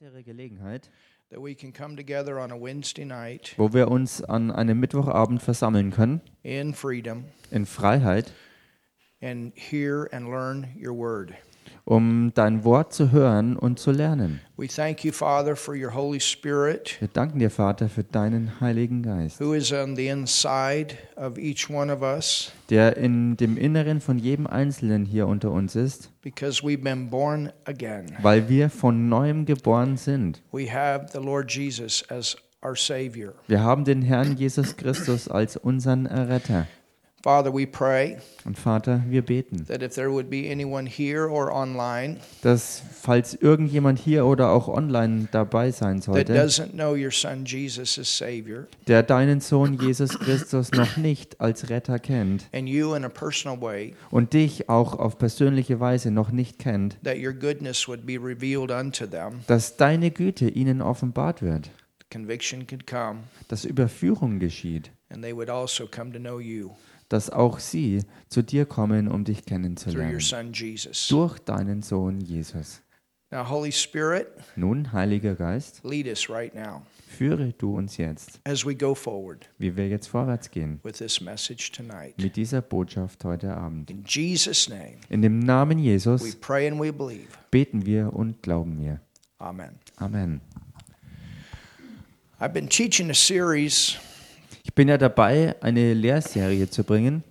weitere Gelegenheit, that we can come together on a Wednesday night wo wir uns an einem Mittwochabend versammeln können, in freedom in Freiheit, and hear and learn your word. Um dein Wort zu hören und zu lernen. We thank you, Father, for your Holy Spirit Wir danken dir, Vater, für deinen Heiligen Geist, who is on the inside of each one of us der in dem Inneren von jedem Einzelnen hier unter uns ist, because we've been born again. weil wir von neuem geboren sind. We have the Lord Jesus as our Savior. Wir haben den Herrn Jesus Christus als unseren Erretter. Father, we pray Und Vater, wir beten, that if there would be anyone here or online dass falls irgendjemand hier oder auch online dabei sein that sollte, doesn't know your Son Jesus as Savior der deinen Sohn Jesus Christus noch nicht als Retter kennt and you in a personal way, und dich auch auf persönliche Weise noch nicht kennt, that your goodness would be revealed unto them, dass deine Güte ihnen offenbart wird, conviction could come, dass Überführung geschieht, and they would also come to know you dass auch sie zu dir kommen, um dich kennenzulernen, durch deinen Sohn Jesus. Now, Holy Spirit, Nun, Heiliger Geist, lead us right now führe du uns jetzt, as we go forward wie wir jetzt vorwärts gehen, with this message tonight. mit dieser Botschaft heute Abend. In Jesus' name, In dem Namen we Jesus pray and we believe. beten wir und glauben wir. Amen. Amen. I've been teaching a series, Ich bin ja dabei, eine Lehrserie zu bringen.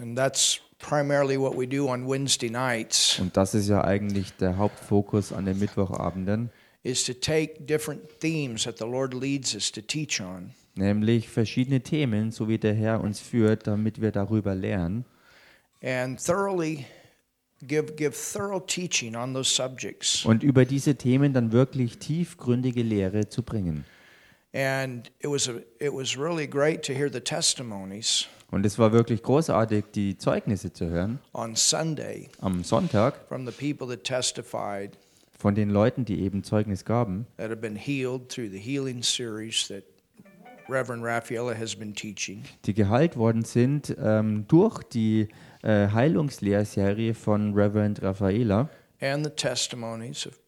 and that's primarily what we do on Wednesday nights, Und das ist ja eigentlich der Hauptfokus an den Mittwochabenden, is to take different themes that the Lord leads us to teach on nämlich verschiedene Themen, so wie der Herr uns führt, damit wir darüber lernen and thoroughly give give thorough teaching on those subjects. und über diese Themen dann wirklich tiefgründige Lehre zu bringen. Und es war wirklich großartig, die Zeugnisse zu hören. on Sunday am Sonntag from the people that testified von den Leuten, die eben Zeugnis gaben, that have been healed through the healing series that Reverend Raffaella has been teaching. die geheilt worden sind ähm, durch die äh, Heilungslehrserie von Reverend Raffaela and the testimonies of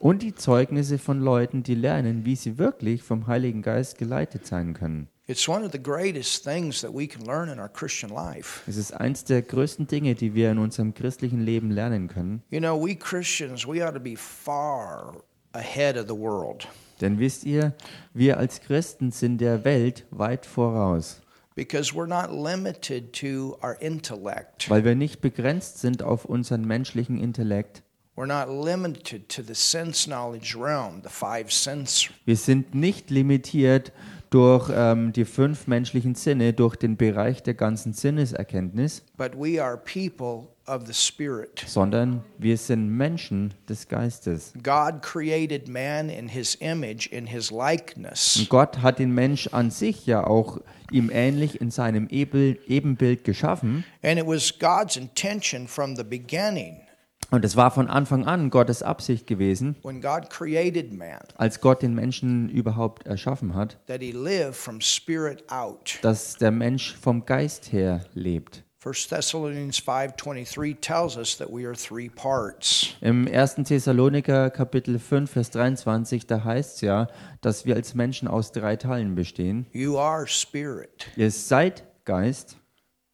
und die Zeugnisse von Leuten, die lernen, wie sie wirklich vom Heiligen Geist geleitet sein können. It's one of the greatest things that we can learn in our Christian life. Es ist eins der größten Dinge, die wir in unserem christlichen Leben lernen können. You know, we Christians, we ought to be far ahead of the world Denn wisst ihr, wir als Christen sind der Welt weit voraus, because we're not limited to our intellect. weil wir nicht begrenzt sind auf unseren menschlichen Intellekt. We're not limited to the sense knowledge realm, the five sense. Wir sind nicht limitiert durch ähm, die fünf menschlichen Sinne, durch den Bereich der ganzen Sinneserkenntnis, But we are people. Sondern wir sind Menschen des Geistes. God created man in his image, in his likeness. Und Gott hat den Mensch an sich ja auch ihm ähnlich in seinem Ebenbild geschaffen. And it was God's intention from the beginning Und es war von Anfang an Gottes Absicht gewesen, when God created man als Gott den Menschen überhaupt erschaffen hat, that he live from spirit out. dass der Mensch vom Geist her lebt. 1 Thessalonians 5:23 tells us that we are three parts. Im 1. Thessaloniker Kapitel 5, Vers 23, da heißt es ja, dass wir als Menschen aus drei Teilen bestehen. You are spirit. Ihr seid Geist,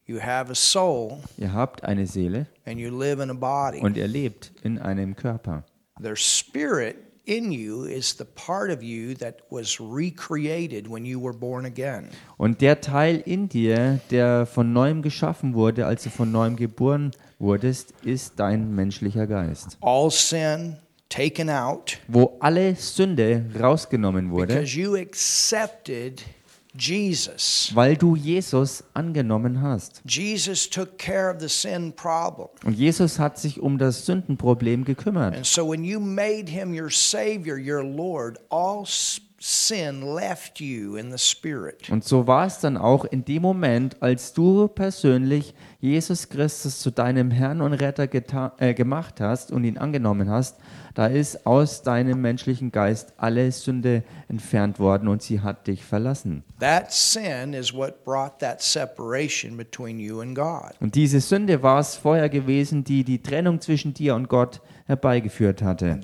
You have a soul ihr habt eine Seele and you live in a body. und ihr lebt in einem Körper. Their spirit in you is the part of you that was recreated when you were born again. Und der Teil in dir, der von neuem geschaffen wurde, als du von neuem geboren wurdest, ist dein menschlicher Geist. All sin taken out Wo alle Sünde rausgenommen wurde, because you accepted Jesus. weil du Jesus angenommen hast. Jesus took care of the sin problem. Und Jesus hat sich um das Sündenproblem gekümmert. And so when you made him your savior, your Lord, all spirit. Und so war es dann auch in dem Moment, als du persönlich Jesus Christus zu deinem Herrn und Retter äh, gemacht hast und ihn angenommen hast, da ist aus deinem menschlichen Geist alle Sünde entfernt worden und sie hat dich verlassen. That sin is what brought that separation between you and God. Und diese Sünde war es vorher gewesen, die die Trennung zwischen dir und Gott herbeigeführt hatte.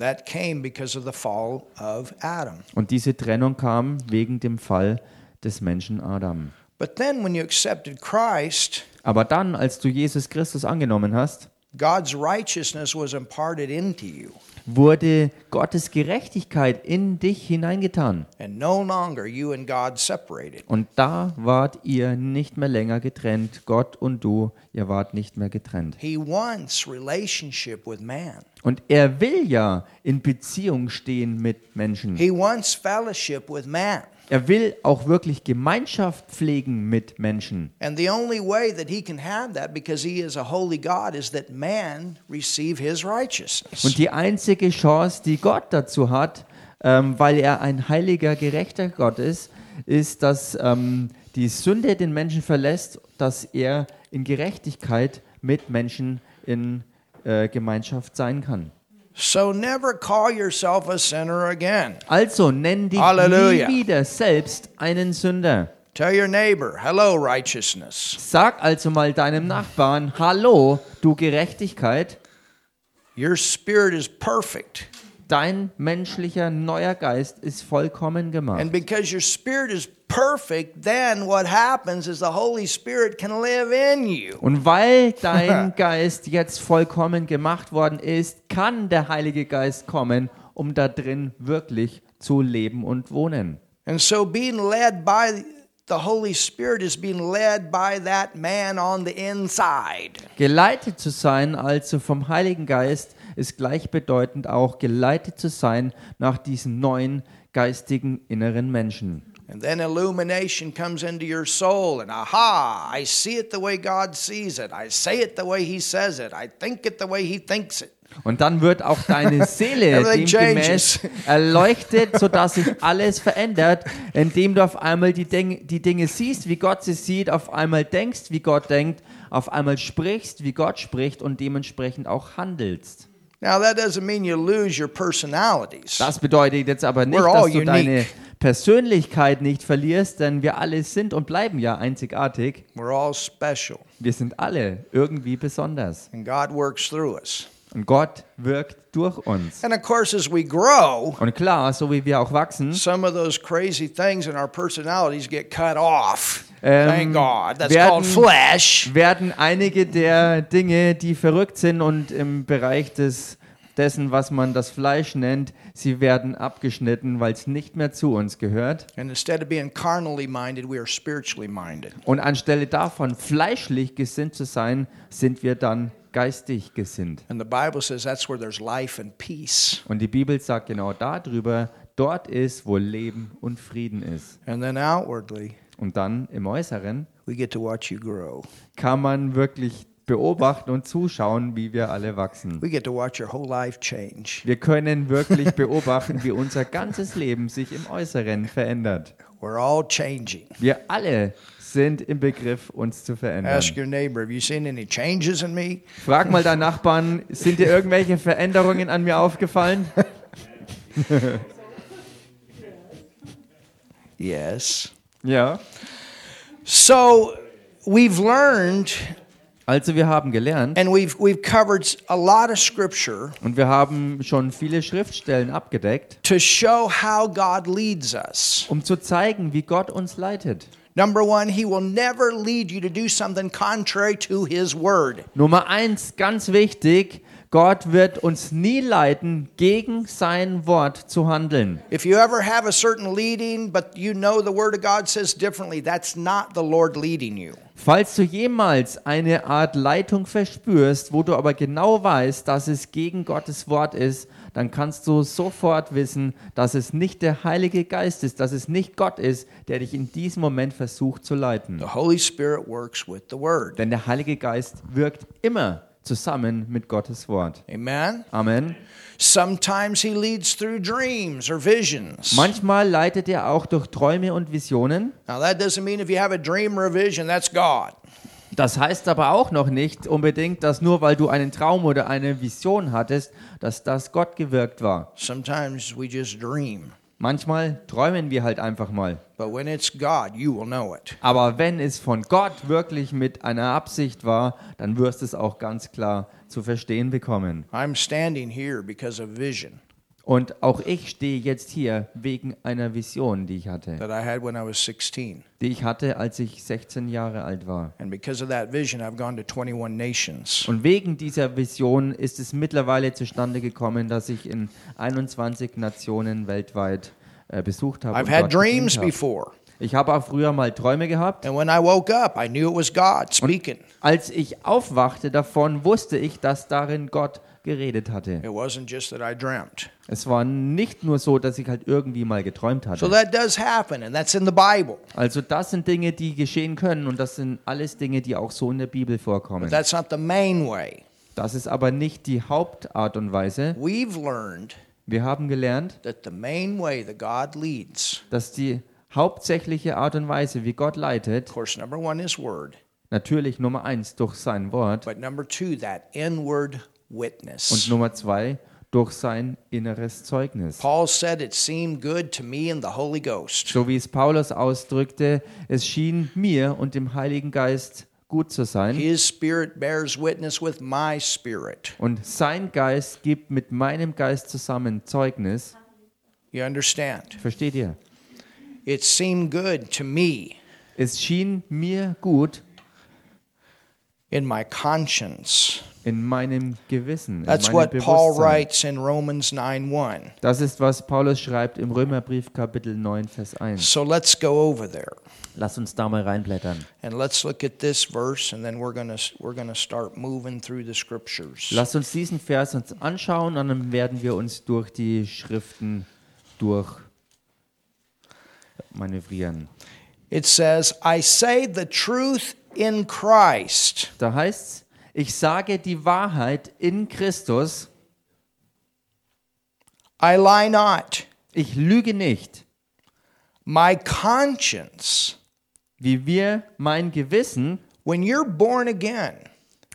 Und diese Trennung kam wegen dem Fall des Menschen Adam. But then when you accepted Christ, Aber dann, als du Jesus Christus angenommen hast, God's righteousness was imparted into you. Wurde Gottes Gerechtigkeit in dich hineingetan. Und da wart ihr nicht mehr länger getrennt, Gott und du, ihr wart nicht mehr getrennt. He wants relationship with man. Und er will ja in Beziehung stehen mit Menschen. He wants fellowship with man. Er will auch wirklich Gemeinschaft pflegen mit Menschen. And the only way that he can have that, because he is a holy God, is that man receive his righteousness. Und die einzige Chance, die Gott dazu hat, ähm, weil er ein heiliger, gerechter Gott ist, ist, dass ähm, die Sünde den Menschen verlässt, dass er in Gerechtigkeit mit Menschen in äh, Gemeinschaft sein kann. So never call yourself a sinner again. Also nenn dich Halleluja. nie wieder selbst einen Sünder. Tell your neighbor, hello, righteousness. Sag also mal deinem Nachbarn, hallo, du Gerechtigkeit, Your spirit is perfect. dein menschlicher neuer Geist ist vollkommen gemacht. And because your spirit is perfect, then what happens is the Holy Spirit can live in you. Und weil dein Geist jetzt vollkommen gemacht worden ist, kann der Heilige Geist kommen, um da drin wirklich zu leben und wohnen. And so being led by the Holy Spirit is being led by that man on the inside. Geleitet zu sein, also vom Heiligen Geist, ist gleichbedeutend auch geleitet zu sein nach diesem neuen geistigen inneren Menschen. And then illumination comes into your soul, and aha, I see it the way God sees it. I say it the way He says it. I think it the way He thinks it. Und dann wird auch deine Seele demgemäß erleuchtet, sodass sich alles verändert, indem du auf einmal die, Ding die Dinge siehst, wie Gott sie sieht, auf einmal denkst, wie Gott denkt, auf einmal sprichst, wie Gott spricht und dementsprechend auch handelst. Now, that doesn't mean you lose your personalities. Das bedeutet jetzt aber nicht, dass du unique. deine Persönlichkeit nicht verlierst, denn wir alle sind und bleiben ja einzigartig. We're all special, Wir sind alle irgendwie besonders. and God works through us. Und Gott wirkt durch uns. And of course, as we grow, Und klar, so wie wir auch wachsen, some of those crazy things in our personalities get cut off. Ähm, Thank God. That's werden- called flesh. werden einige der Dinge, die verrückt sind und im Bereich des, dessen, was man das Fleisch nennt, sie werden abgeschnitten, weil es nicht mehr zu uns gehört. And instead of being carnally minded, we are spiritually minded. Und anstelle davon, fleischlich gesinnt zu sein, sind wir dann geistig gesinnt. And the Bible says that's where there's life and peace. Und die Bibel sagt genau darüber, dort ist, wo Leben und Frieden ist. And then outwardly, Und dann im Äußeren we get to watch you grow. kann man wirklich beobachten und zuschauen, wie wir alle wachsen. We get to watch your whole life change. Wir können wirklich beobachten, wie unser ganzes Leben sich im Äußeren verändert. We're all changing. Wir alle sind im Begriff, uns zu verändern. Ask your neighbor, have you seen any changes in me? Frag mal deinen Nachbarn, sind dir irgendwelche Veränderungen an mir aufgefallen? Yes. Ja. So we've learned Also wir haben gelernt and we've we've covered a lot of scripture und wir haben schon viele Schriftstellen abgedeckt, to show how God leads us. um zu zeigen, wie Gott uns leitet. Number one, He will never lead you to do something contrary to His word. Nummer eins, ganz wichtig, Gott wird uns nie leiten, gegen sein Wort zu handeln. If you ever have a certain leading, but you know the word of God says differently, that's not the Lord leading you. Falls du jemals eine Art Leitung verspürst, wo du aber genau weißt, dass es gegen Gottes Wort ist, dann kannst du sofort wissen, dass es nicht der Heilige Geist ist, dass es nicht Gott ist, der dich in diesem Moment versucht zu leiten. The Holy Spirit works with the word. Denn der Heilige Geist wirkt immer zusammen mit Gottes Wort. Amen. Amen. Sometimes he leads through dreams or visions. Manchmal leitet er auch durch Träume und Visionen. Now that doesn't mean if you have a dream or a vision, that's God. Das heißt aber auch noch nicht unbedingt, dass nur weil du einen Traum oder eine Vision hattest, dass das Gott gewirkt war. Sometimes we just dream. Manchmal träumen wir halt einfach mal. But when it's God, you will know it. Aber wenn es von Gott wirklich mit einer Absicht war, dann wirst du es auch ganz klar zu verstehen bekommen. I'm standing here because of vision Und auch ich stehe jetzt hier wegen einer Vision, die ich hatte, that I had when I was 16. die ich hatte, als ich 16 Jahre alt war. And because of that vision, I've gone to 21 nations. Und wegen dieser Vision ist es mittlerweile zustande gekommen, dass ich in 21 Nationen weltweit äh, besucht habe. I've und had dort gedient dreams habe. before. Ich habe auch früher mal Träume gehabt. And when I woke up, I knew it was God speaking. Als ich aufwachte davon, wusste ich, dass darin Gott geredet hatte. It wasn't just that I dreamt. Es war nicht nur so, dass ich halt irgendwie mal geträumt So hatte. that does happen, and that's in the Bible. Also das sind Dinge, die geschehen können und das sind alles Dinge, die auch so in der Bibel vorkommen. that's not the main way. Das ist aber nicht die Hauptart und Weise. We've learned Wir haben gelernt, that the main way that God leads, dass die hauptsächliche Art und Weise, wie Gott leitet, course, number one is word, natürlich Nummer eins durch sein Wort but number two, that inward und witness. Nummer zwei durch sein inneres Zeugnis. Paul said, It seemed good to me and the Holy Ghost. So wie es Paulus ausdrückte, es schien mir und dem Heiligen Geist gut zu sein. His spirit bears witness with my spirit. Und sein Geist gibt mit meinem Geist zusammen Zeugnis. You understand? Versteht ihr? It seemed good to me Es schien mir gut in my conscience. In meinem Gewissen, in That's meinem what Paul writes in Romans 9 1. Das ist, was Paulus schreibt im Römerbrief Kapitel 9, Vers 1. So let's go over there Lass uns da mal reinblättern. and let's look at this verse, and then we're gonna we're gonna start moving through the scriptures. Lasst uns diesen Vers uns anschauen und dann werden wir uns durch die Schriften durch manövrieren. It says, "I say the truth in Christ." Da heißt es, ich sage die Wahrheit in Christus, I lie not. ich lüge nicht, My conscience, wie wir mein Gewissen when you're born again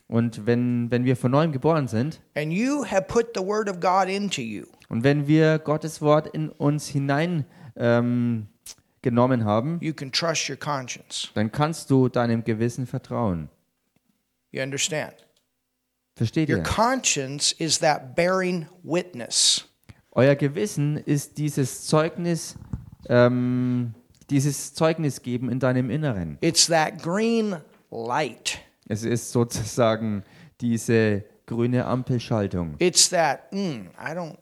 und wenn, wenn wir von neuem geboren sind and you have put the word of God into you, und wenn wir Gottes Wort in uns hinein ähm, genommen haben, you can trust your conscience. dann kannst du deinem Gewissen vertrauen. You understand? Versteht Your ihr? conscience is that bearing witness. Euer Gewissen ist dieses Zeugnis, ähm, dieses Zeugnis geben in deinem Inneren. It's that green light. Es ist sozusagen diese grüne Ampelschaltung. It's that, mm, I don't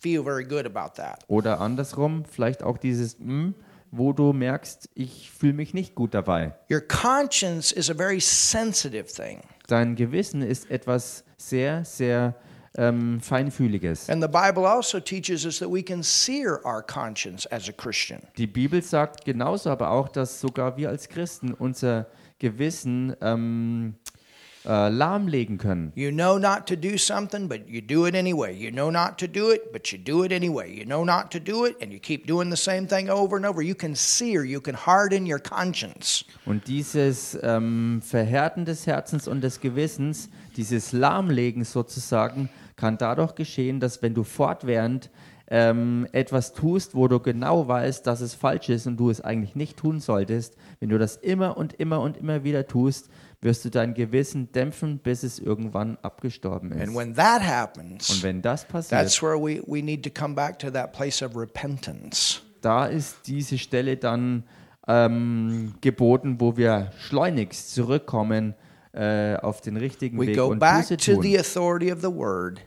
feel very good about that. Oder andersrum, vielleicht auch dieses, hm, wo du merkst, ich fühle mich nicht gut dabei. Your conscience is a very sensitive thing. Dein Gewissen ist etwas sehr, sehr ähm, Feinfühliges. And the Bible also teaches us that we can sear our conscience as a Christian. Die Bibel sagt genauso aber auch, dass sogar wir als Christen unser Gewissen ähm, äh, lahmlegen können. You know not to do something, but you do it anyway. You know not to do it, but you do it anyway. You know not to do it, and you keep doing the same thing over and over. You can sear, you can harden your conscience. Und dieses ähm, Verhärten des Herzens und des Gewissens, dieses Lahmlegen sozusagen, kann dadurch geschehen, dass wenn du fortwährend ähm, etwas tust, wo du genau weißt, dass es falsch ist und du es eigentlich nicht tun solltest, wenn du das immer und immer und immer wieder tust, wirst du dein Gewissen dämpfen, bis es irgendwann abgestorben And ist. when that Und happens, wenn das passiert, that's where we, we need to come back to that place of repentance. da ist diese Stelle dann ähm, geboten, wo wir schleunigst zurückkommen äh, auf den richtigen We Weg go und back Buße to tun. the authority of the word.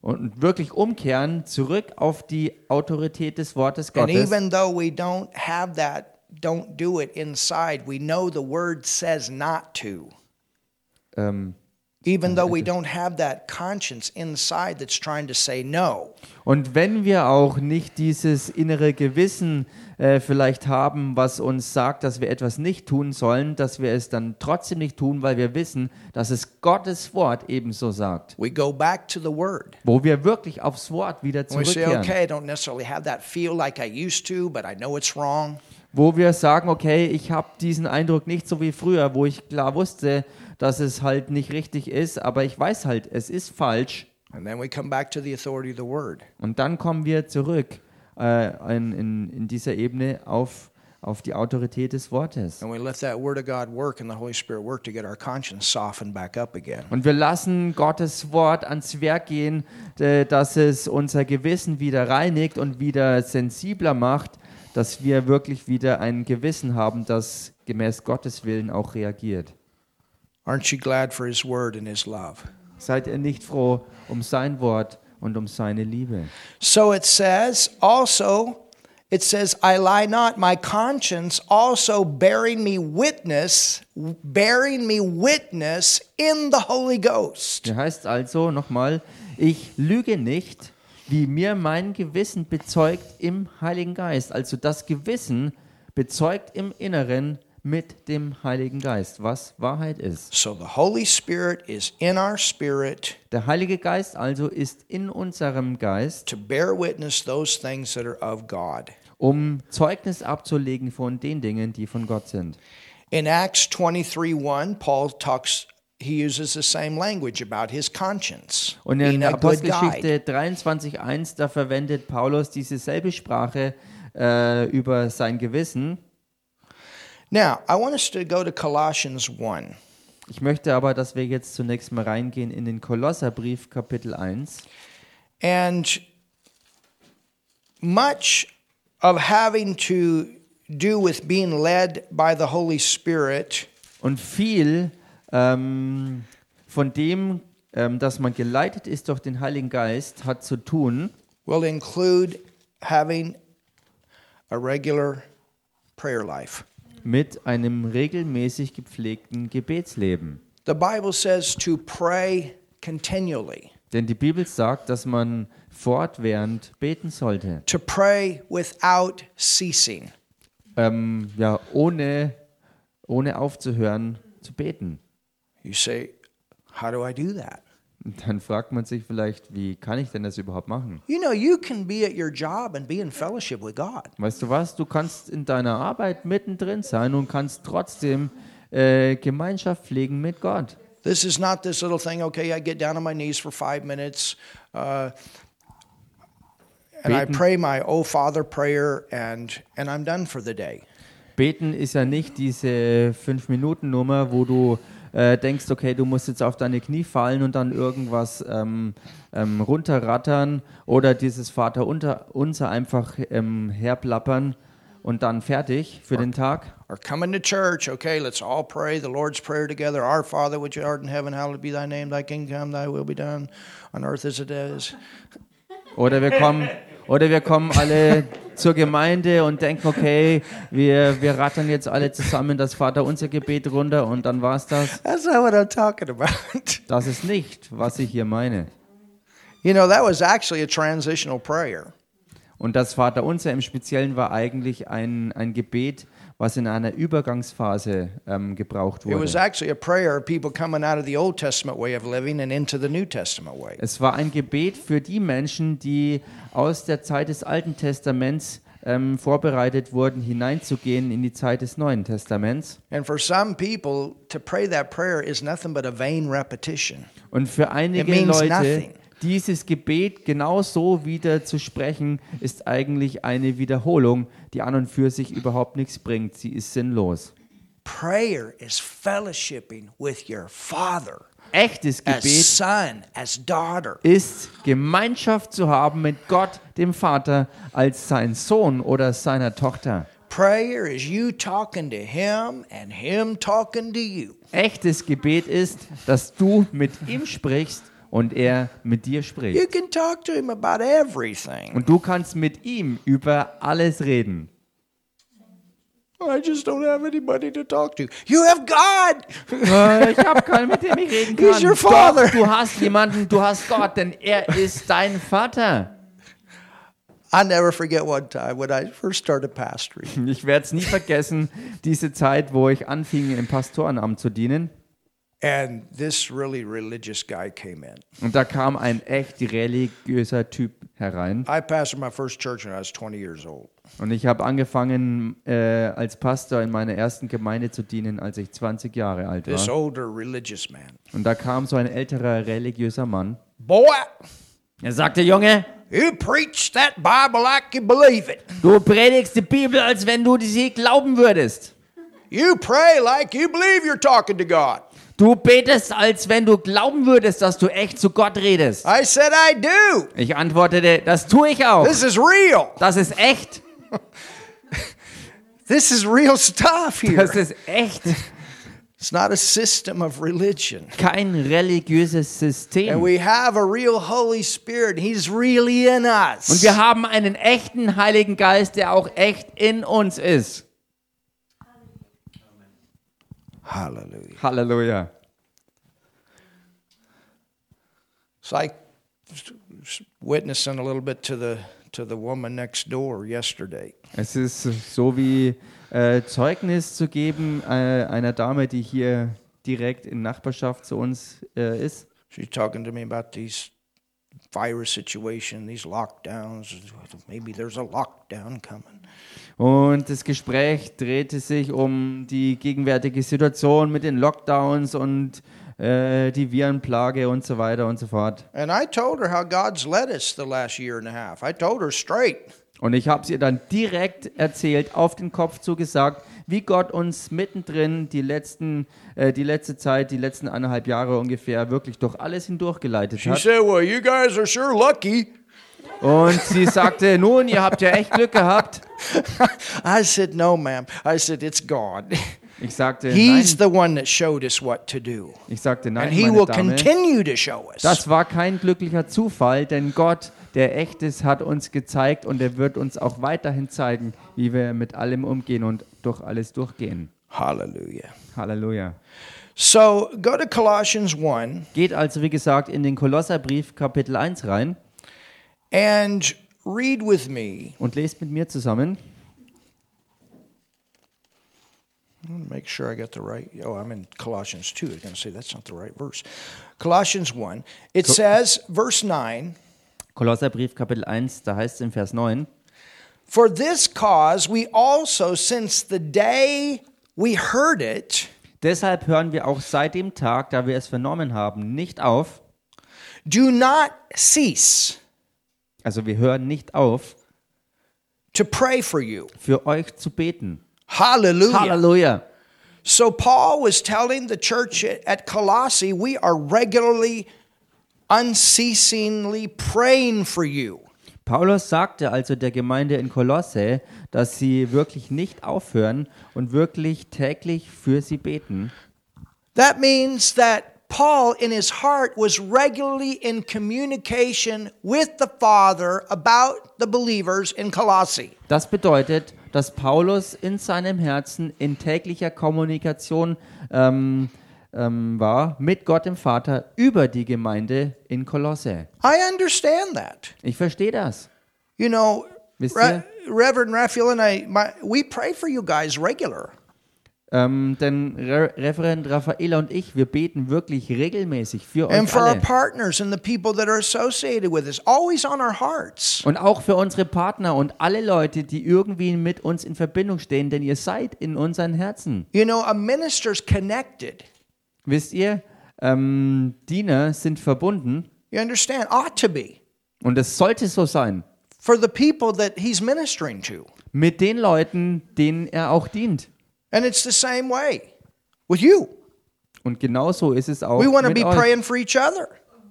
und wirklich umkehren, zurück auf die Autorität des Wortes And Gottes. even though we don't have that, don't do it inside, we know the word says not to. Ähm, even though we don't have that conscience inside that's trying to say no. Und wenn wir auch nicht dieses innere Gewissen äh, vielleicht haben, was uns sagt, dass wir etwas nicht tun sollen, dass wir es dann trotzdem nicht tun, weil wir wissen, dass es Gottes Wort ebenso sagt. We go back to the Word. Wo wir wirklich aufs Wort wieder And we say, zurückkehren. okay, I don't necessarily have that feel like I used to, but I know it's wrong. Wo wir sagen, okay, ich habe diesen Eindruck nicht so wie früher, wo ich klar wusste, dass es halt nicht richtig ist, aber ich weiß halt, es ist falsch. And then we come back to the authority of the Word. Und dann kommen wir zurück äh, in, in, in dieser Ebene auf, auf die Autorität des Wortes. And we let that Word of God work and the Holy Spirit work to get our conscience softened back up again. Und wir lassen Gottes Wort ans Werk gehen, äh, dass es unser Gewissen wieder reinigt und wieder sensibler macht, dass wir wirklich wieder ein Gewissen haben, das gemäß Gottes Willen auch reagiert. Aren't you glad for His Word and His love? Seid ihr nicht froh um sein Wort und um seine Liebe? So it says also, it says, I lie not, my conscience also bearing me witness, bearing me witness in the Holy Ghost. Der heißt also nochmal, ich lüge nicht, wie mir mein Gewissen bezeugt im Heiligen Geist. Also das Gewissen bezeugt im Inneren mit dem Heiligen Geist, was Wahrheit ist. So the Holy Spirit is in our spirit Der Heilige Geist also ist in unserem Geist, to bear witness those things that are of God. um Zeugnis abzulegen von den Dingen, die von Gott sind. In Acts 23:1, Paul talks he uses the same language about his conscience. Und in. Apostelgeschichte 23.1, da verwendet Paulus dieselbe Sprache äh, über sein Gewissen. Now, I want us to go to Colossians 1. Ich möchte aber, dass wir jetzt zunächst mal reingehen in den Kolosserbrief Kapitel 1. And much of having to do with being led by the Holy Spirit Und viel ähm, von dem, ähm, dass man geleitet ist durch den Heiligen Geist, hat zu tun will include having a regular prayer life. mit einem regelmäßig gepflegten Gebetsleben. The Bible says to pray continually, Denn die Bibel sagt, dass man fortwährend beten sollte. to pray without ceasing. Ähm, ja, ohne, ohne aufzuhören zu beten. You say, How do I do that? Dann fragt man sich vielleicht, wie kann ich denn das überhaupt machen? You know, you can be at your job and be in fellowship with God. Weißt du was? Du kannst in deiner Arbeit mittendrin sein und kannst trotzdem äh, Gemeinschaft pflegen mit Gott. This is not this little thing, okay, I get down on my knees for five minutes uh, and I Beten. pray my Oh Father prayer and, and I'm done for the day. Beten ist ja nicht diese Fünf-Minuten-Nummer, wo du äh, denkst, okay, du musst jetzt auf deine Knie fallen und dann irgendwas ähm, ähm, runterrattern oder dieses Vater unter, unser einfach ähm, herplappern und dann fertig für den Tag. Or coming to church, okay, let's all pray the Lord's Prayer together. Our Father, which art in heaven, hallowed be thy name, thy kingdom come, thy will be done on earth as it is. Oder wir kommen, oder wir kommen alle zur Gemeinde und denken, okay, wir, wir rattern jetzt alle zusammen das Vater unser Gebet runter und dann war's das. That's not what I'm talking about. Das ist nicht, was ich hier meine. you know, that was actually a transitional prayer. Und das Vater unser im Speziellen war eigentlich ein, ein Gebet, was in einer Übergangsphase ähm, gebraucht It was wurde. actually a prayer of people coming out of the Old Testament way of living and into the New Testament way. Es war ein Gebet für die Menschen, die aus der Zeit des Alten Testaments ähm, vorbereitet wurden, hineinzugehen in die Zeit des Neuen Testaments. People, to pray that prayer is nothing but a vain repetition. Und für einige It means Leute, nothing. Dieses Gebet genau so wieder zu sprechen, ist eigentlich eine Wiederholung, die an und für sich überhaupt nichts bringt. Sie ist sinnlos. Prayer is fellowshipping with your Father Echtes as Gebet son, as daughter. ist Gemeinschaft zu haben mit Gott, dem Vater, als sein Sohn oder seiner Tochter. Prayer is you talking to Him and Him talking to you. Echtes Gebet ist, dass du mit ihm sprichst und er mit dir You spricht. can talk to Him about everything. Und du kannst mit ihm über alles reden. I just don't have anybody to talk to. You have God. Äh, Ich habe keinen, mit dem ich reden kann. He's your father. Doch, du hast jemanden, du hast Gott, denn er ist dein Vater. I never forget one time when I first started pastoring. Ich werde es nie vergessen, diese Zeit, wo ich anfing, im Pastorenamt zu dienen. Und da kam ein echt religiöser Typ herein. I pastored my first church when I was 20 years old. Und ich habe angefangen, äh, als Pastor in meiner ersten Gemeinde zu dienen, als ich 20 Jahre alt This war. older religious man. Und da kam so ein älterer religiöser Mann. Boy, Er sagte, Junge, you preach that Bible like you believe it. du predigst die Bibel, als wenn du sie glauben würdest. You pray like you believe you're talking to God. Du betest, als wenn du glauben würdest, dass du echt zu Gott redest. I said, I do. Ich antwortete, das tue ich auch. This is real. Das ist echt. This is real stuff here. Das ist echt. It's not a system of religion. Kein religiöses And System. we have a real Holy Spirit. He's really in us. Und wir haben einen echten Heiligen Geist, der auch echt in uns ist. Hallelujah. Halleluja. It's like witnessing a little bit to the to the woman next door yesterday. Es ist so wie äh, Zeugnis zu geben äh, einer Dame, die hier direkt in Nachbarschaft zu uns äh, ist. She's talking to me about these virus situation, these lockdowns. Maybe there's a lockdown coming. Und das Gespräch drehte sich um die gegenwärtige Situation mit den Lockdowns und äh, die Virenplage und so weiter und so fort. And I told her how God's led us the last year and a half. I told her straight. Und ich habe es ihr dann direkt erzählt, auf den Kopf zugesagt, wie Gott uns mittendrin die, letzten, äh, die letzte Zeit, die letzten eineinhalb Jahre ungefähr wirklich durch alles hindurchgeleitet She hat. said, Well, you guys are sure lucky. Und sie sagte, nun, ihr habt ja echt Glück gehabt. I said, No, ma'am. I said, It's God. Ich sagte, He's nein. the one that showed us what to do. Ich sagte, And nein, He meine will Dame. continue to show us. Das war kein glücklicher Zufall, denn Gott, der echt ist, hat uns gezeigt und er wird uns auch weiterhin zeigen, wie wir mit allem umgehen und durch alles durchgehen. Hallelujah. Halleluja. So go to Colossians 1 Geht also, wie gesagt, in den Kolosserbrief Kapitel 1 rein and read with me. und lest mit mir zusammen. Make sure I got the right. Oh, I'm in Colossians 2. I was going to say that's not the right verse. Colossians 1. It says, verse 9 Kolosserbrief Kapitel 1, da heißt es im Vers 9. For this cause we also, since the day we heard it, Deshalb hören wir auch seit dem Tag, da wir es vernommen haben, nicht auf. do not cease Also wir hören nicht auf, to pray for you. für euch zu beten. Hallelujah. Halleluja. So Paul was telling the church at Colossae, we are regularly, unceasingly praying for you. Paulus sagte also der Gemeinde in Kolosse, dass sie wirklich nicht aufhören und wirklich täglich für sie beten. That means that Paul, in his heart, was regularly in communication with the Father about the believers in Colossae. Das bedeutet, dass Paulus in seinem Herzen in täglicher Kommunikation ähm, ähm, war mit Gott dem Vater über die Gemeinde in Kolosse. I understand that. Ich verstehe das. You know, Re- Reverend Raphael and I, my, we pray for you guys regular. Ähm, denn Re Referent Raffaela und ich, wir beten wirklich regelmäßig für And euch for our alle. partners and the people that are associated with us, always on our hearts. Und auch für unsere Partner und alle Leute, die irgendwie mit uns in Verbindung stehen, denn ihr seid in unseren Herzen. You know, a minister's connected. Wisst ihr, ähm, Diener sind verbunden You understand? Ought to be. und es sollte so sein For the people that he's ministering to. mit den Leuten, denen er auch dient. And it's the same way with you. Und genauso ist es auch We want to mit be euch. praying for each other.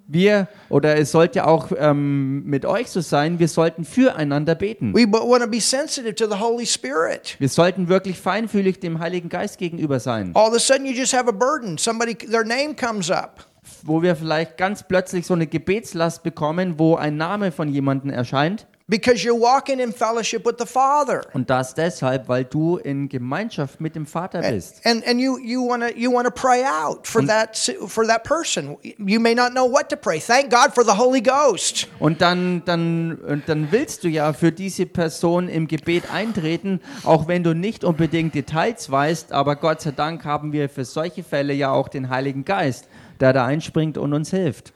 Wir, oder es sollte auch ähm, mit euch so sein, wir sollten füreinander beten. We want to be sensitive to the Holy Spirit. Wir sollten wirklich feinfühlig dem Heiligen Geist gegenüber sein. All of a sudden, you just have a burden. Somebody, their name comes up. Wo wir vielleicht ganz plötzlich so eine Gebetslast bekommen, wo ein Name von jemandem erscheint. Because you're walking in fellowship with the Father. Und das deshalb, weil du in Gemeinschaft mit dem Vater bist. And and you you want to you want to pray out for that si- for that person. You may not know what to pray. Thank God for the Holy Ghost. Und dann, dann, und dann willst du ja für diese Person im Gebet eintreten, auch wenn du nicht unbedingt Details weißt, aber Gott sei Dank haben wir für solche Fälle ja auch den Heiligen Geist, der da einspringt und uns hilft.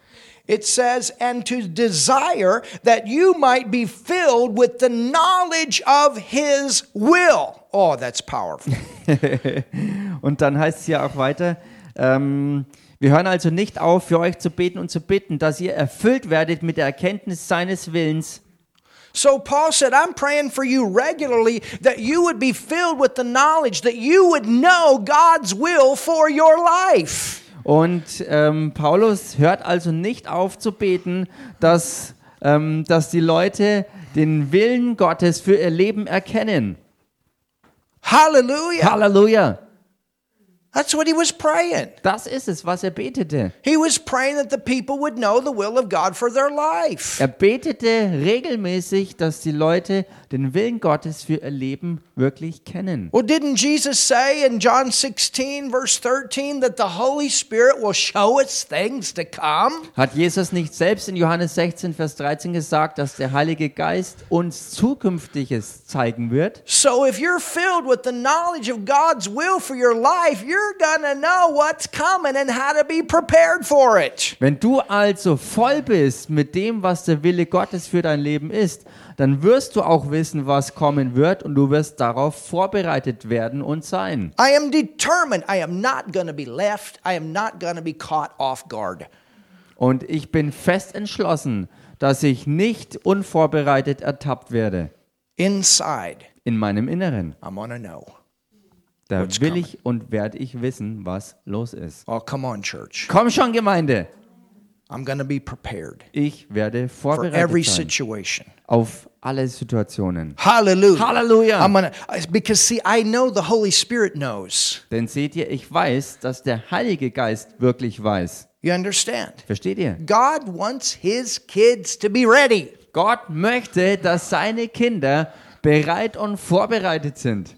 It says, and to desire that you might be filled with the knowledge of his will. Oh, that's powerful. Und dann heißt es ja auch weiter, ähm, wir hören also nicht auf, für euch zu beten und zu bitten, dass ihr erfüllt werdet mit der Erkenntnis seines Willens. so Paul said, I'm praying for you regularly that you would be filled with the knowledge that you would know God's will for your life. Und ähm, Paulus hört also nicht auf zu beten, dass, ähm, dass die Leute den Willen Gottes für ihr Leben erkennen. Hallelujah. Halleluja! That's what he was praying. Das ist es, was er betete. He was praying that the people would know the will of God for their life. Er betete regelmäßig, dass die Leute den Willen Gottes für ihr Leben wirklich kennen. Well, didn't Jesus say in John 16, verse 13, that the Holy Spirit will show us things to come? Hat Jesus nicht selbst in Johannes 16, Vers 13 gesagt, dass der Heilige Geist uns Zukünftiges zeigen wird? So if you're filled with the knowledge of God's will for your life, you're going to know what's coming and how to be prepared for it. Wenn du also voll bist mit dem, was der Wille Gottes für dein Leben ist, dann wirst du auch wissen, was kommen wird und du wirst darauf vorbereitet werden und sein. I am determined. I am not going to be left. I am not going to be caught off guard. Und ich bin fest entschlossen, dass ich nicht unvorbereitet ertappt werde Inside, in meinem Inneren. I'm to know. Da What's will coming? ich und werde ich wissen, was los ist. Oh, come on, church. Komm schon, Gemeinde. I'm to be prepared Ich werde for every vorbereitet sein situation. auf alle Situationen. Hallelujah. Halleluja. I'm gonna because see, I know the Holy Spirit knows. Denn seht ihr, ich weiß, dass der Heilige Geist wirklich weiß. You understand? Versteht ihr? God wants his kids to be ready. Gott möchte, dass seine Kinder bereit und vorbereitet sind.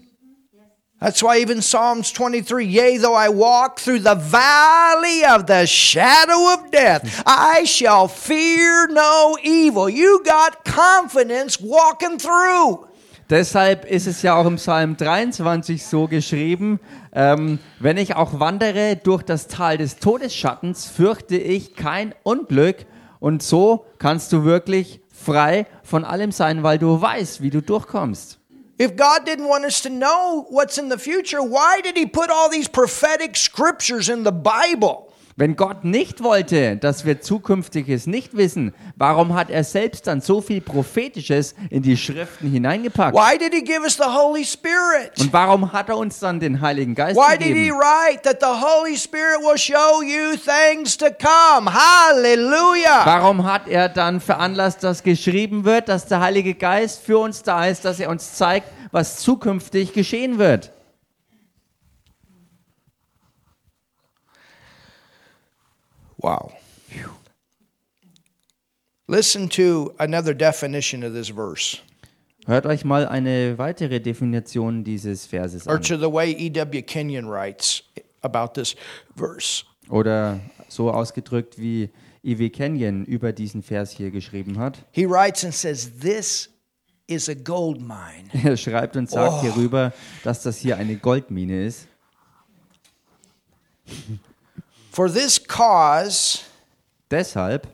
That's why even Psalms 23, yea, though I walk through the valley of the shadow of death, I shall fear no evil. You got confidence walking through. Deshalb ist es ja auch im Psalm 23 so geschrieben, ähm, wenn ich auch wandere durch das Tal des Todesschattens, fürchte ich kein Unglück. Und so kannst du wirklich frei von allem sein, weil du weißt, wie du durchkommst. If God didn't want us to know what's in the future, why did He put all these prophetic scriptures in the Bible? Wenn Gott nicht wollte, dass wir Zukünftiges nicht wissen, warum hat er selbst dann so viel Prophetisches in die Schriften hineingepackt? Why did He give us the Holy Spirit? Und warum hat er uns dann den Heiligen Geist Why did He gegeben? write that the Holy Spirit will show you things to come? Hallelujah. Warum hat er dann veranlasst, dass geschrieben wird, dass der Heilige Geist für uns da ist, dass er uns zeigt, was zukünftig geschehen wird? Wow. Listen to another definition of this verse, Hört euch mal eine weitere Definition dieses Verses or an. to the way E.W. Kenyon writes about this verse. Oder so ausgedrückt, wie E.W. Kenyon über diesen Vers hier geschrieben hat. He writes and says, This is a gold mine. Er schreibt und sagt Oh. hierüber, dass das hier eine Goldmine ist. For this cause, Deshalb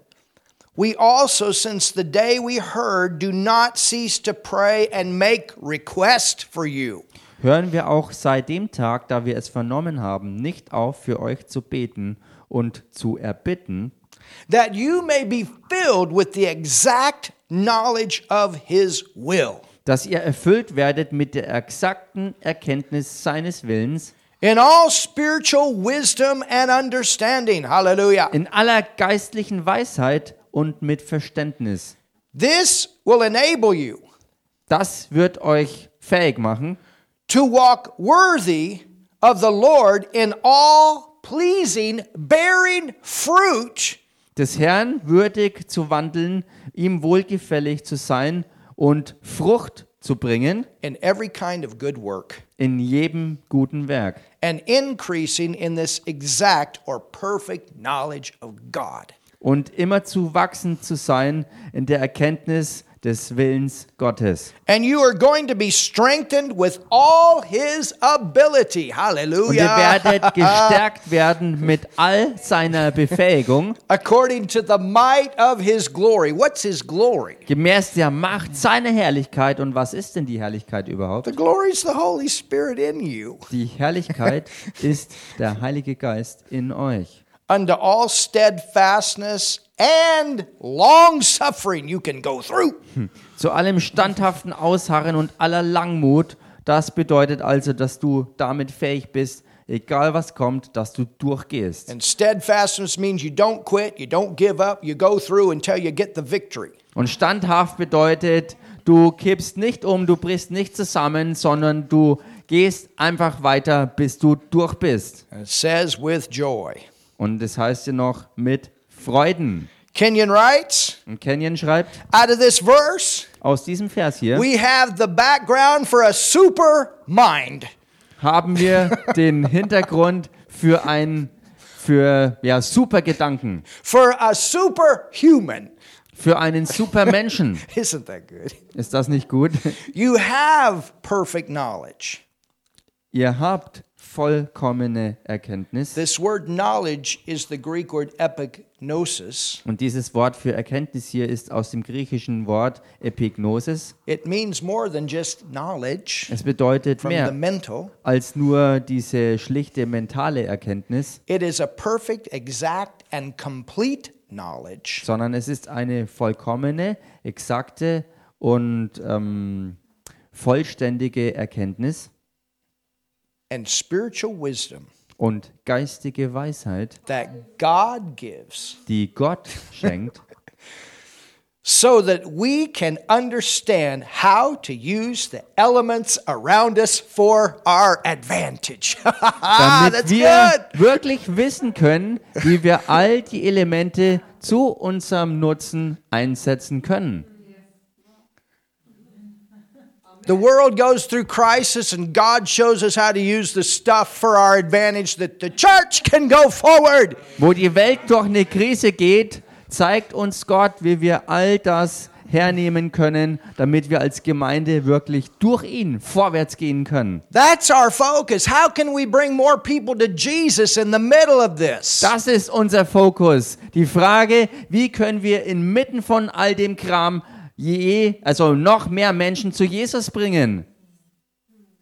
we also, since the day we heard, do not cease to pray and make request for you. hören wir auch seit dem Tag, da wir es vernommen haben, nicht auf, für euch zu beten und zu erbitten, that you may be filled with the exact knowledge of his will. dass ihr erfüllt werdet mit der exakten Erkenntnis seines Willens, In all spiritual wisdom and understanding. Hallelujah. in aller geistlichen Weisheit und mit Verständnis. This will enable you Das wird euch fähig machen, to walk worthy of the Lord in all pleasing, bearing fruit des Herrn würdig zu wandeln, ihm wohlgefällig zu sein und Frucht zu bringen in every kind of good work, in jedem guten Werk and increasing in this exact or perfect knowledge of God. und immer zu wachsen zu sein in der Erkenntnis des Willens Gottes. And you are going to be strengthened with all his ability. Und ihr Hallelujah. werdet gestärkt werden mit all seiner Befähigung, According to the might of his glory. What's his glory? gemäß der Macht seiner Herrlichkeit. Und was ist denn die Herrlichkeit überhaupt? The glory is the Holy Spirit in you. Die Herrlichkeit ist der Heilige Geist in euch. Unto all steadfastness and long suffering you can go through. Zu allem standhaften Ausharren und aller Langmut. Das bedeutet also, dass du damit fähig bist, egal was kommt, dass du durchgehst. And steadfastness means you don't quit, you don't give up, you go through until you get the victory. Und standhaft bedeutet, du kippst nicht um, du brichst nicht zusammen, sondern du gehst einfach weiter, bis du durch bist. And it says with joy. Und das heißt ja noch mit Freuden. Kenyon writes, Und Kenyon schreibt out of this verse, aus diesem Vers hier, we have the background for a super mind. haben wir den Hintergrund für ein für ja super Gedanken, For a superhuman. für einen Supermenschen. Isn't that good? Ist das nicht gut? You have perfect knowledge. Ihr habt vollkommene Erkenntnis. This word knowledge is the Greek word epignosis. Und dieses Wort für Erkenntnis hier ist aus dem griechischen Wort Epignosis. It means more than just knowledge Es bedeutet mehr als nur diese schlichte mentale Erkenntnis, It is a perfect, exact, and complete knowledge sondern es ist eine vollkommene, exakte und ähm, vollständige Erkenntnis and spiritual wisdom und geistige Weisheit, that God gives die Gott schenkt, so that we can understand how to use the elements around us for our advantage. damit wir good. wirklich wissen können, wie wir all die Elemente zu unserem Nutzen einsetzen können. The world goes through crisis, and God shows us how to use the stuff for our advantage that the church can go forward. Wo die Welt durch eine Krise geht, zeigt uns Gott, wie wir all das hernehmen können, damit wir als Gemeinde wirklich durch ihn vorwärts gehen können. That's our focus. How can we bring more people to Jesus in the middle of this? Das ist unser Fokus. Die Frage, wie können wir inmitten von all dem Kram je, also noch mehr Menschen zu Jesus bringen?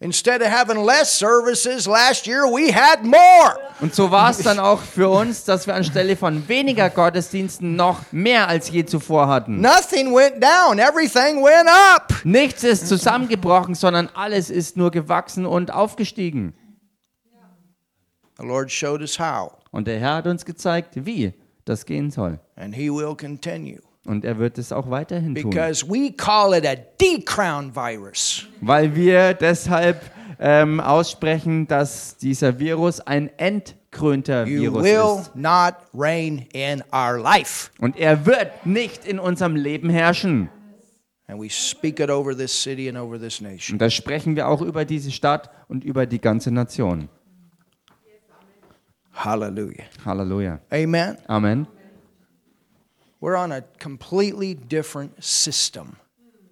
Instead of having less services last year, we had more. Und so war es dann auch für uns, dass wir anstelle von weniger Gottesdiensten noch mehr als je zuvor hatten. Nothing went down, everything went up. Nichts ist zusammengebrochen, sondern alles ist nur gewachsen und aufgestiegen. The Lord showed us how, Und der Herr hat uns gezeigt, wie das gehen soll. and He will continue. Und er wird es auch weiterhin tun. Because we call it a decrown virus. Weil wir deshalb ähm, aussprechen, dass dieser Virus ein entkrönter You Virus will ist. not reign in our life. Und er wird nicht in unserem Leben herrschen. And we speak it over this city and over this nation. Und das sprechen wir auch über diese Stadt und über die ganze Nation. Hallelujah. Halleluja. Amen. Amen. We're on a completely different system.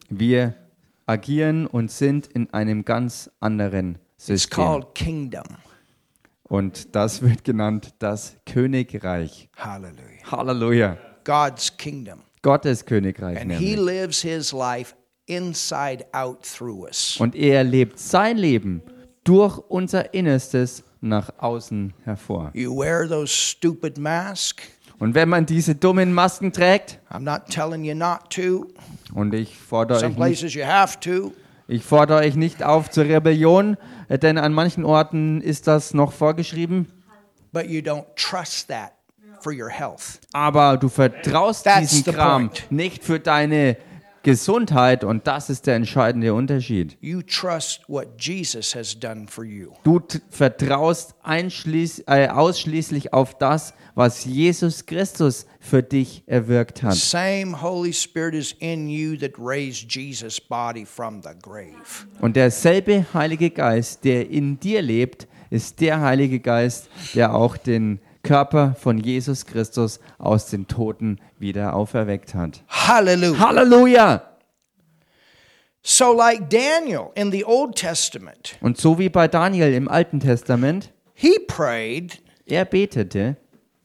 Wir agieren und sind in einem ganz anderen It's System. called kingdom. Und das wird genannt das Königreich. Hallelujah. Halleluja. God's kingdom. Gottes Königreich And He lives His life inside out through us. Und er lebt sein Leben durch unser Innerstes nach außen hervor. You wear those stupid masks. Und wenn man diese dummen Masken trägt, I'm not telling you not to. und ich fordere Some euch nicht, you have to. ich fordere euch nicht auf zur Rebellion, äh, denn an manchen Orten ist das noch vorgeschrieben. But you don't trust that for your health. Aber du vertraust That's diesem the Kram point. nicht für deine Gesundheit und das ist der entscheidende Unterschied. You trust what Jesus has done for you. Du vertraust äh, ausschließlich auf das, was Jesus Christus für dich erwirkt hat. Same Holy Spirit is in you that raised Jesus' body from the grave. Und derselbe Heilige Geist, der in dir lebt, ist der Heilige Geist, der auch den Körper von Jesus Christus aus den Toten wieder auferweckt hat. Hallelujah. Halleluja! So, like Daniel in the Old Testament, Und so wie bei Daniel im Alten Testament, he prayed er betete,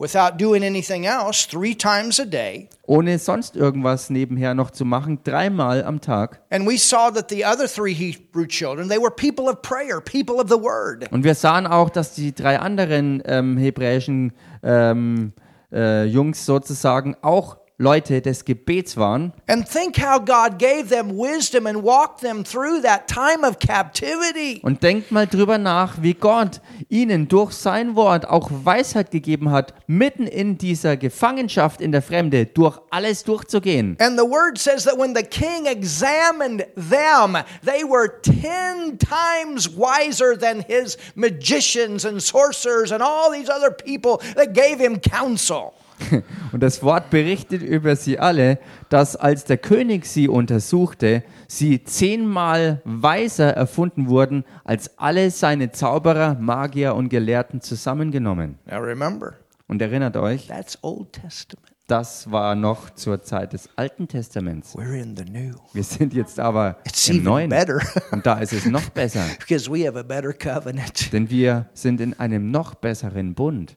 without doing anything else three times a day. ohne sonst irgendwas nebenher noch zu machen, dreimal am Tag. And we saw that the other three Hebrew children, they were people of prayer, people of the word. Und wir sahen auch, dass die drei anderen ähm, hebräischen ähm, äh, Jungs sozusagen auch Leute des Gebets waren. And think how God gave them wisdom and walked them through that time of captivity. Und denkt mal drüber nach, wie Gott ihnen durch sein Wort auch Weisheit gegeben hat, mitten in dieser Gefangenschaft in der Fremde durch alles durchzugehen. And the word says that when the king examined them, they were 10 times wiser than his magicians and sorcerers and all these other people that gave him counsel. Und das Wort berichtet über sie alle, dass als der König sie untersuchte, sie zehnmal weiser erfunden wurden als alle seine Zauberer, Magier und Gelehrten zusammengenommen. Now remember, Und erinnert euch, that's Old Testament. das war noch zur Zeit des Alten Testaments. Wir sind jetzt aber It's im Neuen. better Und da ist es noch besser, because we have a better covenant denn wir sind in einem noch besseren Bund,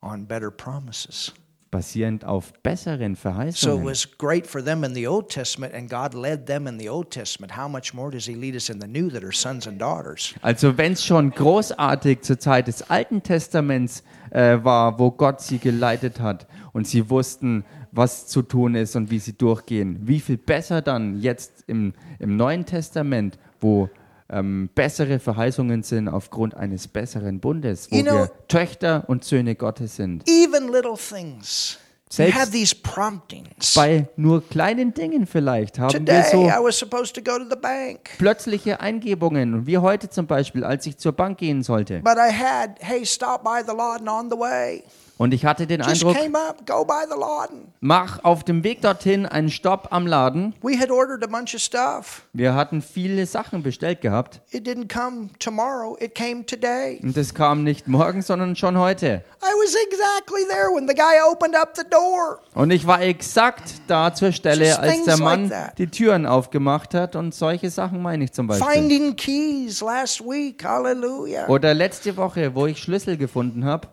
on better promises. Basierend auf besseren So it Verheißungen. was great for them in the Old Testament, and God led them in the Old Testament. How much more does He lead us in the New that are sons and daughters? Also wenn es schon großartig zur Zeit des Alten Testaments äh, war, wo Gott sie geleitet hat und sie wussten, was zu tun ist und wie sie durchgehen, wie viel besser dann jetzt im, im Neuen Testament, wo ähm, bessere Verheißungen sind aufgrund eines besseren Bundes, wo You know- wir Töchter und Söhne Gottes sind. Even little things. You Selbst have these promptings. Bei nur kleinen Dingen vielleicht haben wir Today, so I was supposed to go to the bank, plötzliche Eingebungen, wie heute zum Beispiel, als ich zur Bank gehen sollte. but I had, hey, stop by the Laden on the way. Und ich hatte den Just Eindruck, came up, go by the Laden. mach auf dem Weg dorthin einen Stopp am Laden. We had ordered a bunch of stuff. Wir hatten viele Sachen bestellt gehabt. It didn't come tomorrow, it came today. Und das kam nicht morgen, sondern schon heute. I was exactly there when the guy opened up the door. Und ich war exakt da zur Stelle, Just als der Mann like die Türen aufgemacht hat. Und solche Sachen meine ich zum Beispiel. Finding keys last week, hallelujah. Oder letzte Woche, wo ich Schlüssel gefunden habe.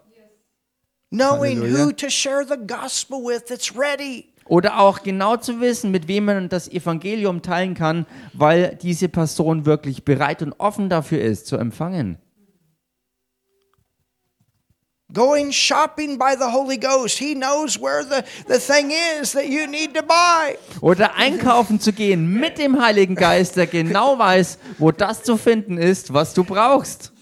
Knowing who to share the gospel with that's ready. Oder auch genau zu wissen, mit wem man das Evangelium teilen kann, weil diese Person wirklich bereit und offen dafür ist, zu empfangen. Going shopping by the Holy Ghost. He knows where the, the thing is that you need to buy. Oder einkaufen zu gehen mit dem Heiligen Geist, der genau weiß, wo das zu finden ist, was du brauchst.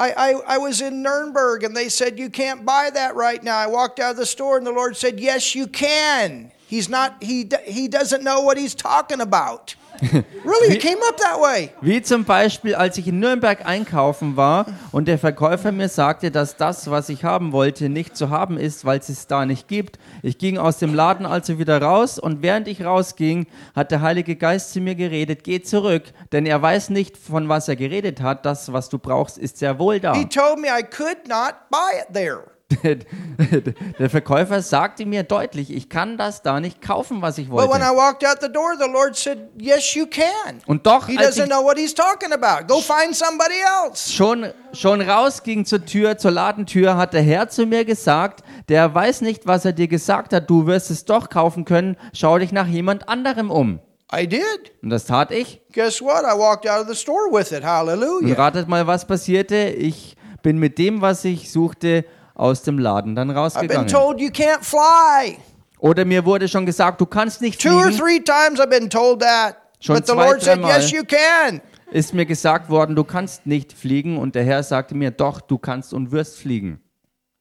I, I, I was in Nuremberg and they said, You can't buy that right now. I walked out of the store and the Lord said, Yes, you can. He's not, he, he doesn't know what he's talking about. really, it came up that way. Wie zum Beispiel, als ich in Nürnberg einkaufen war und der Verkäufer mir sagte, dass das, was ich haben wollte, nicht zu haben ist, weil es es da nicht gibt. Ich ging aus dem Laden also wieder raus und während ich rausging, hat der Heilige Geist zu mir geredet, geh zurück, denn er weiß nicht, von was er geredet hat. Das, was du brauchst, ist sehr wohl da. He told me I could not buy it there. Der Verkäufer sagte mir deutlich, ich kann das da nicht kaufen, was ich But when I wollte. walked out the door, the Lord said, Yes, you can. Und doch, He als doesn't ich know what he's talking about. Go find somebody else. schon, schon rausging zur Tür, zur Ladentür, hat der Herr zu mir gesagt, der weiß nicht, was er dir gesagt hat, du wirst es doch kaufen können, schau dich nach jemand anderem um. I did. Und das tat ich. Guess what? I walked out of the store with it. Und Hallelujah. ratet mal, was passierte. Ich bin mit dem, was ich suchte, aus dem Laden dann rausgegangen. told you can't fly. Oder mir wurde schon gesagt, du kannst nicht Two or fliegen. three times I've been told that. Schon But the zwei, Lord said. Yes, you can. Ist mir gesagt worden, du kannst nicht fliegen. Und der Herr sagte mir, doch, du kannst und wirst fliegen.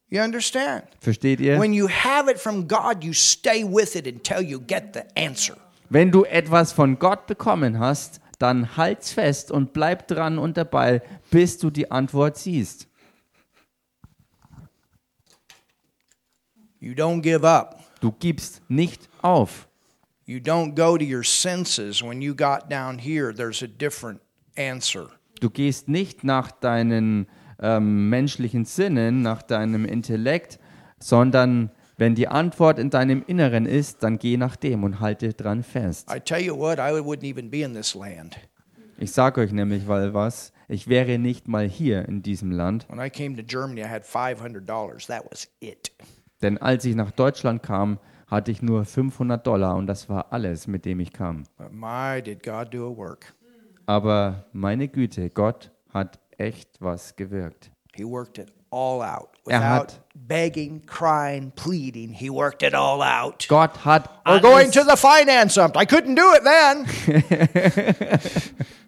You understand? Versteht ihr? When you have it from God, you stay with it until you get the answer. Wenn du etwas von Gott bekommen hast, dann halt's fest und bleib dran und dabei, bis du die Antwort siehst. You don't give up. Du gibst nicht auf. You don't go to your senses when you got down here. There's a different answer. Du gehst nicht nach deinen ähm, menschlichen Sinnen, nach deinem Intellekt, sondern wenn die Antwort in deinem Inneren ist, dann geh nach dem und halte dran fest. I tell you what, I wouldn't even be in this land. Ich sage euch nämlich, weil was, ich wäre nicht mal hier in diesem Land, When I came to Germany, I had $500. That was it. Denn als ich nach Deutschland kam, hatte ich nur 500 Dollar und das war alles, mit dem ich kam. Aber meine Güte, Gott hat echt was gewirkt. He worked it all out. Er hat- begging, crying, pleading, he worked it all out. Gott hat Or going to the finance amt. I couldn't do it then.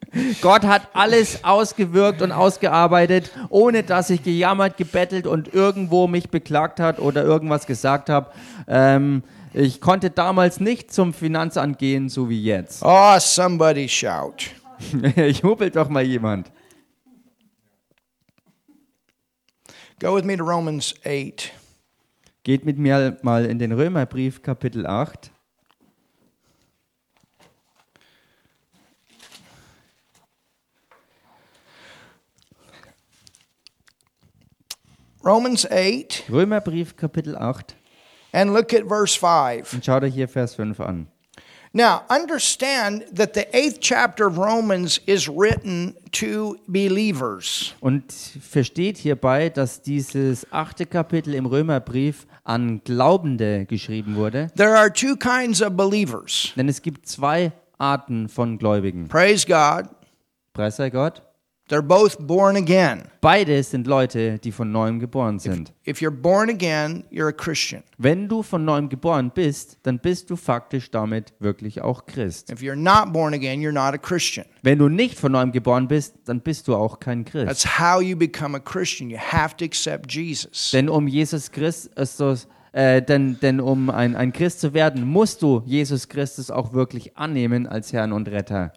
Gott hat alles ausgewirkt und ausgearbeitet, ohne dass ich gejammert, gebettelt und irgendwo mich beklagt hat oder irgendwas gesagt habe. Ähm, ich konnte damals nicht zum Finanzamt gehen, so wie jetzt. oh, somebody shout. Jubelt doch mal jemand. Go with me to Romans 8. Geht mit mir mal in den Römerbrief Kapitel 8. Romans 8, Römerbrief Kapitel 8. and look at verse 5. Und schaut euch hier Vers 5 an. Now, understand that the eighth chapter of Romans is written to believers. Und versteht hierbei, dass dieses achte Kapitel im Römerbrief an Glaubende geschrieben wurde. There are two kinds of believers. Denn es gibt zwei Arten von Gläubigen. Praise God. Preis sei Gott. They're both born again. Beide sind Leute, die von neuem geboren sind. If you're born again, you're a Christian. Wenn du von neuem geboren bist, dann bist du faktisch damit wirklich auch Christ. If you're not born again, you're not a Christian. Wenn du nicht von neuem geboren bist, dann bist du auch kein Christ. That's how you become a Christian. You have to accept Jesus. Denn um Jesus Christus, äh, denn, denn um ein, ein Christ zu werden, musst du Jesus Christus auch wirklich annehmen als Herrn und Retter.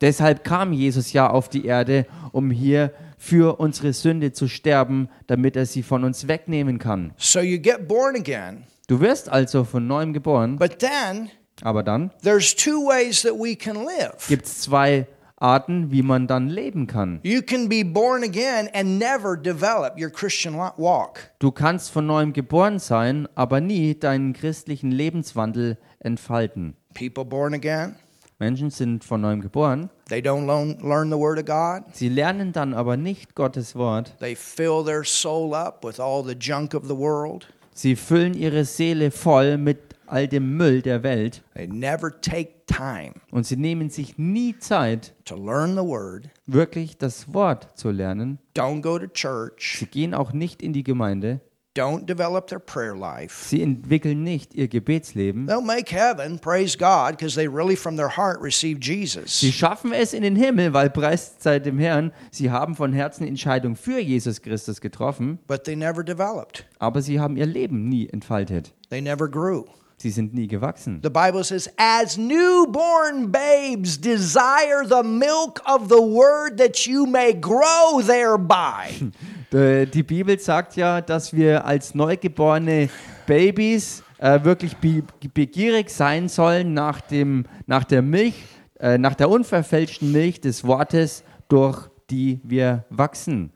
Deshalb kam Jesus ja auf die Erde, um hier für unsere Sünde zu sterben, damit er sie von uns wegnehmen kann. So you get born again, Du wirst also von neuem geboren, but then aber dann there's two ways that we can live. gibt es zwei Arten, wie man dann leben kann. You can be born again and never develop your Christian wa- walk. Du kannst von neuem geboren sein, aber nie deinen christlichen Lebenswandel entfalten. People born again, Menschen sind von neuem geboren, they don't learn the Word of God. sie lernen dann aber nicht Gottes Wort. They fill their soul up with all the junk of the world. Sie füllen ihre Seele voll mit all dem Müll der Welt They never take time und sie nehmen sich nie Zeit, to learn the Word. wirklich das Wort zu lernen. Don't go to church. Sie gehen auch nicht in die Gemeinde. Don't develop their prayer life. Sie entwickeln nicht ihr Gebetsleben. They'll make heaven, praise God, because they really from their heart receive Jesus. Sie schaffen es in den Himmel, weil preist sei dem Herrn, sie haben von Herzen Entscheidung für Jesus Christus getroffen, But they never developed. aber sie haben ihr Leben nie entfaltet. They never grew. Sie sind nie gewachsen. The Bible says, as newborn babes desire the milk of the word that you may grow thereby. Äh, Die Bibel sagt ja, dass wir als neugeborene Babys äh, wirklich be begierig sein sollen nach, dem, nach der Milch, äh, nach der unverfälschten Milch des Wortes, durch die wir wachsen.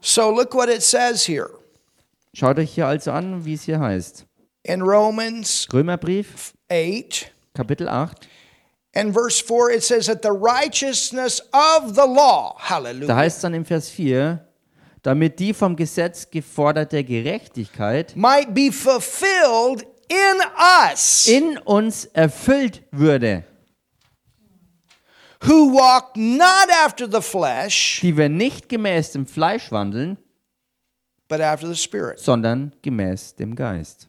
so look what it says here Schaut euch hier also an, wie es hier heißt. In Romans Römerbrief, 8 Kapitel 8. and verse 4. It says that the righteousness of the law, Da hallelujah, heißt es dann im Vers 4, damit die vom Gesetz geforderte Gerechtigkeit might be fulfilled in us in uns erfüllt würde, who walk not after the flesh, die wir nicht gemäß dem Fleisch wandeln, but after the Spirit. sondern gemäß dem Geist.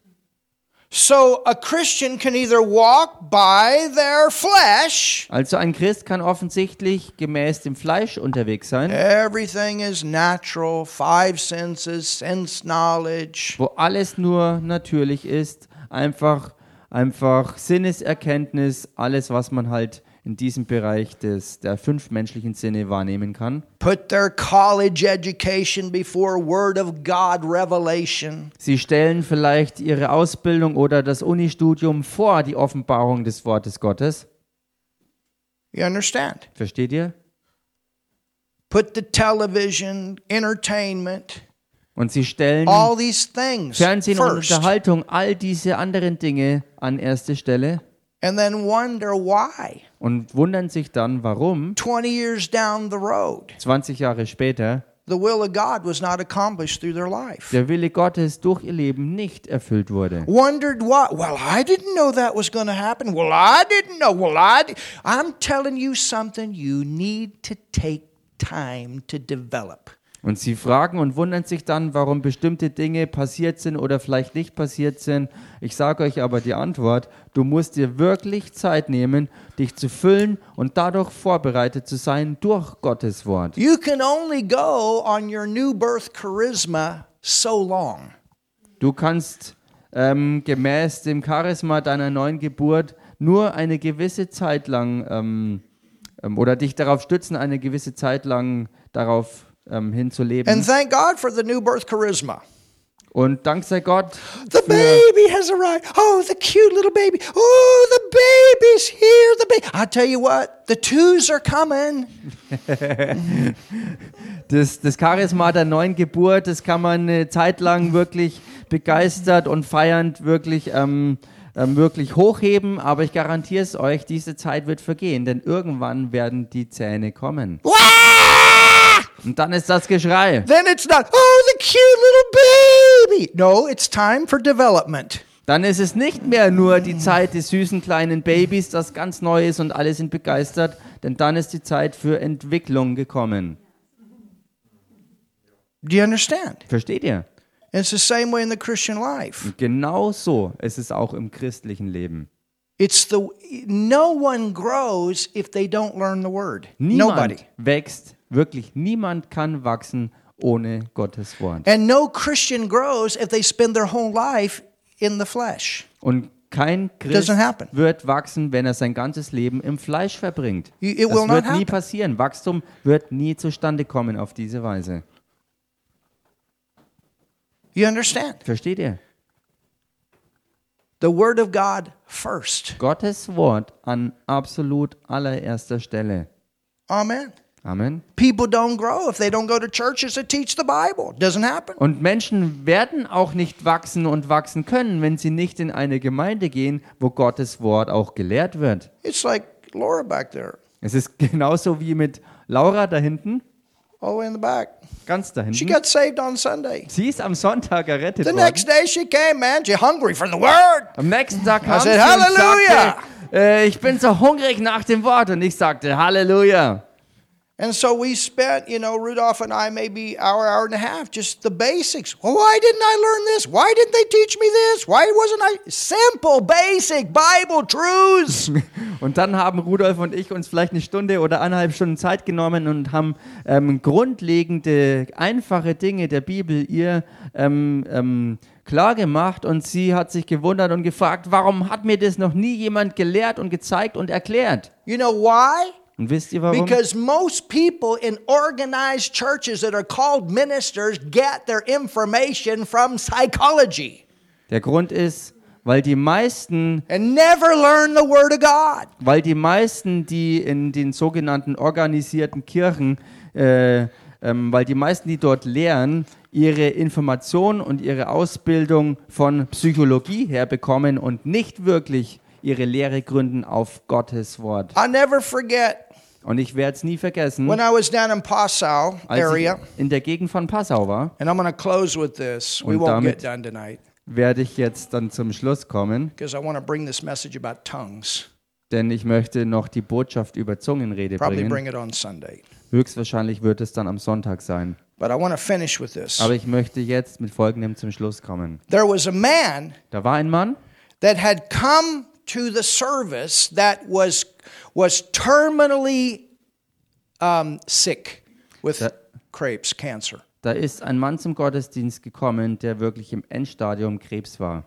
So a Christian can either walk by their flesh, Also ein Christ kann offensichtlich gemäß dem Fleisch unterwegs sein, everything is natural, five senses, sense knowledge, wo alles nur natürlich ist, einfach, einfach Sinneserkenntnis, alles, was man halt in diesem Bereich des, der fünf menschlichen Sinne wahrnehmen kann. Put their college education before Word of God revelation. Sie stellen vielleicht ihre Ausbildung oder das Unistudium vor die Offenbarung des Wortes Gottes. You understand? Versteht ihr? Put the television, entertainment, Und sie stellen all these things Fernsehen und first, Unterhaltung, all diese anderen Dinge an erste Stelle and then wonder why. und wundern sich dann, warum 20 years down the road, 20 Jahre später the will of God was not accomplished through their life. der Wille Gottes durch ihr Leben nicht erfüllt wurde. Wondered why. Well, I didn't know that was going to happen. Well, I didn't know. Well, I. Di- I'm telling you something you need to take time to develop. Und sie fragen und wundern sich dann, warum bestimmte Dinge passiert sind oder vielleicht nicht passiert sind. Ich sage euch aber die Antwort, du musst dir wirklich Zeit nehmen, dich zu füllen und dadurch vorbereitet zu sein durch Gottes Wort. You can only go on your new birth charisma so long. Du kannst ähm, gemäß dem Charisma deiner neuen Geburt nur eine gewisse Zeit lang ähm, ähm, oder dich darauf stützen, eine gewisse Zeit lang darauf ähm, hinzuleben. And thank God for the new birth charisma. Und dank sei Gott The baby has arrived. Oh, the cute little baby. Oh, the baby's here. The baby. I tell you what, the twos are coming. Das, das Charisma der neuen Geburt, das kann man eine Zeit lang wirklich begeistert und feiernd wirklich, ähm, ähm, wirklich hochheben, aber ich garantiere es euch, diese Zeit wird vergehen, denn irgendwann werden die Zähne kommen. Wah! Und dann ist das Geschrei. Then it's not, oh, the cute little baby. No, it's time for development. Dann ist es nicht mehr nur die Zeit des süßen kleinen Babys, das ganz neu ist und alle sind begeistert, denn dann ist die Zeit für Entwicklung gekommen. Do you understand? Versteht ihr? It's the same way in the Christian life. Und genau so ist es auch im christlichen Leben. It's the no one grows if they don't learn the word. Niemand Nobody. wächst, wirklich niemand kann wachsen ohne Gottes Wort. And no Christian grows if they spend their whole life in the flesh. Und kein Christ wird wachsen, wenn er sein ganzes Leben im Fleisch verbringt. It Das will not wird nie happen. passieren. Wachstum wird nie zustande kommen auf diese Weise. You understand? Versteht ihr? The word of God first. Gottes Wort an absolut allererster Stelle. Amen. Amen. People don't grow if they don't go to churches that teach the Bible. Doesn't happen. Und Menschen werden auch nicht wachsen und wachsen können, wenn sie nicht in eine Gemeinde gehen, wo Gottes Wort auch gelehrt wird. It's like Laura back there, Es ist genauso wie mit Laura da hinten, all the way in the back. ganz da She hinten. got saved on Sunday. Sie ist am Sonntag errettet The worden. next day she came, man. She hungry for the word. Am nächsten Tag kam sie said, und Hallelujah. sagte, äh, ich bin so hungrig nach dem Wort. Und ich sagte, Halleluja. And so we spent, you know, Rudolph and I maybe hour, hour and a half, just the basics. Well, why didn't I learn this? Why didn't they teach me this? Why wasn't I simple, basic Bible truths? Und dann haben Rudolf und ich uns vielleicht eine Stunde oder eineinhalb Stunden Zeit genommen und haben ähm, grundlegende, einfache Dinge der Bibel ihr ähm, ähm, klar gemacht. Und sie hat sich gewundert und gefragt, warum hat mir das noch nie jemand gelehrt und gezeigt und erklärt? you know why? Und wisst ihr warum? Because most people in organized churches that are called ministers get their information from psychology Der Grund ist, weil die meisten and never learn the Word of God. Weil die meisten, die in den sogenannten organisierten Kirchen, äh, ähm, weil die meisten, die dort lehren, ihre Information und ihre Ausbildung von Psychologie herbekommen und nicht wirklich ihre Lehre gründen auf Gottes Wort. Und ich werde es nie vergessen, when I was down in Passau als area, ich in der Gegend von Passau war, and I'm going to close with this. We Und won't get done tonight werde ich jetzt dann zum Schluss kommen, because I want to bring this message about tongues. denn ich möchte noch die Botschaft über Zungenrede Probably bringen. bring it on Sunday. Höchstwahrscheinlich wird es dann am Sonntag sein. But I want to finish with this. Aber ich möchte jetzt mit Folgendem zum Schluss kommen. There was a man Da war ein Mann, that had come to the service that was was terminally um, sick with That- crepes, cancer. da ist ein Mann zum Gottesdienst gekommen, der wirklich im Endstadium Krebs war.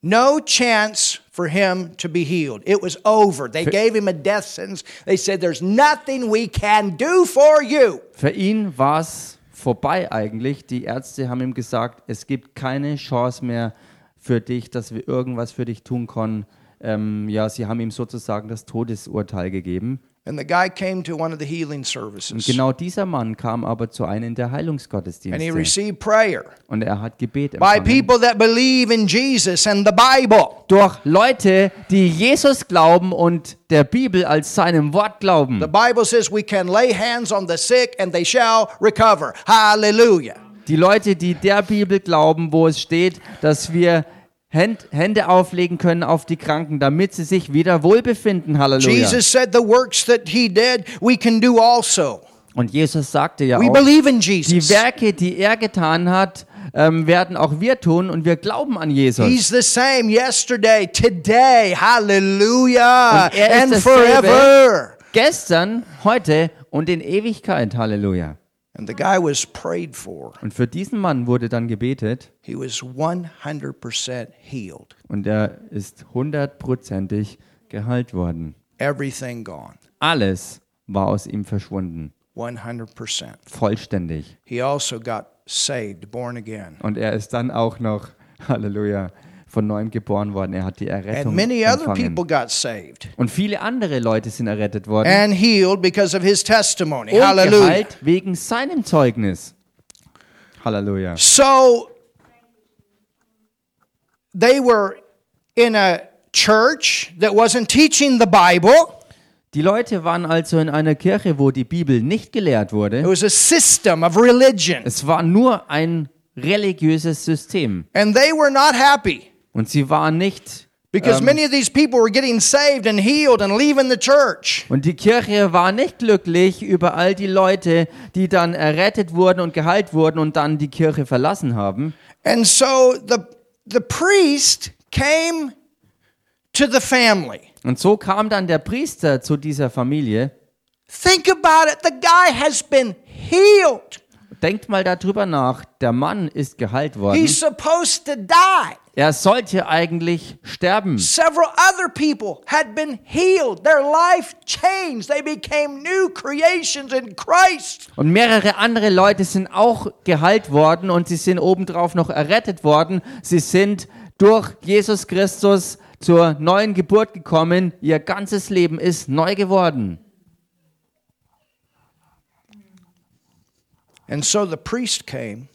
No chance for him to be healed. It was over. They gave him a death sentence. They said, There's nothing we can do for you. Für ihn war es vorbei eigentlich. Die Ärzte haben ihm gesagt, es gibt keine Chance mehr für dich, dass wir irgendwas für dich tun können. Ähm, ja, sie haben ihm sozusagen das Todesurteil gegeben. And the guy came to one of the healing Und services. genau dieser Mann kam aber zu einem der And he Heilungsgottesdienste. received prayer Und er hat Gebet by empfangen. people that believe in Jesus and the Bible. Durch Leute, die Jesus glauben und der Bibel als seinem Wort glauben. The Bible says we can lay hands on the sick and they shall recover. Hallelujah. Die Leute, die der Bibel glauben, wo es steht, dass wir Händ- Hände auflegen können auf die Kranken, damit sie sich wieder wohlbefinden. Halleluja. Jesus said the works that he did, we can do also. Und Jesus sagte ja We auch, believe in die Jesus. Werke, die er getan hat, ähm, werden auch wir tun und wir glauben an Jesus. He's the same yesterday, today, hallelujah, er and forever. Gestern, heute und in Ewigkeit. Halleluja. And the guy was prayed for. Und für diesen Mann wurde dann gebetet He was 100% healed. und er ist hundertprozentig geheilt worden. Everything gone. Alles war aus ihm verschwunden. 100%. Vollständig. He also got saved, born again. Und er ist dann auch noch, Halleluja, von neuem geboren worden. Er hat die Errettung And many other empfangen. people got saved Und viele andere Leute sind errettet worden. and healed because of his testimony. und Hallelujah. geheilt wegen seinem Zeugnis. Halleluja. So they were in a church that wasn't teaching the Bible. Die Leute waren also in einer Kirche, wo die Bibel nicht gelehrt It wurde. was a system of religion. Es war nur ein religiöses System. And they were not happy Und sie waren nicht. because many of these people were getting saved and healed and leaving the church. Und die Kirche war nicht glücklich über all die Leute, die dann errettet wurden und geheilt wurden und dann die Kirche verlassen haben. And so the the priest came to the family. Und so kam dann der Priester zu dieser Familie. Think about it. The guy has been healed. Denkt mal darüber nach. Der Mann ist geheilt worden. He's supposed to die. Er sollte eigentlich sterben. Several other people had been healed. Their life changed. They became new creations in Christ. Und mehrere andere Leute sind auch geheilt worden und sie sind obendrauf noch errettet worden. Sie sind durch Jesus Christus zur neuen Geburt gekommen. Ihr ganzes Leben ist neu geworden. And so the priest came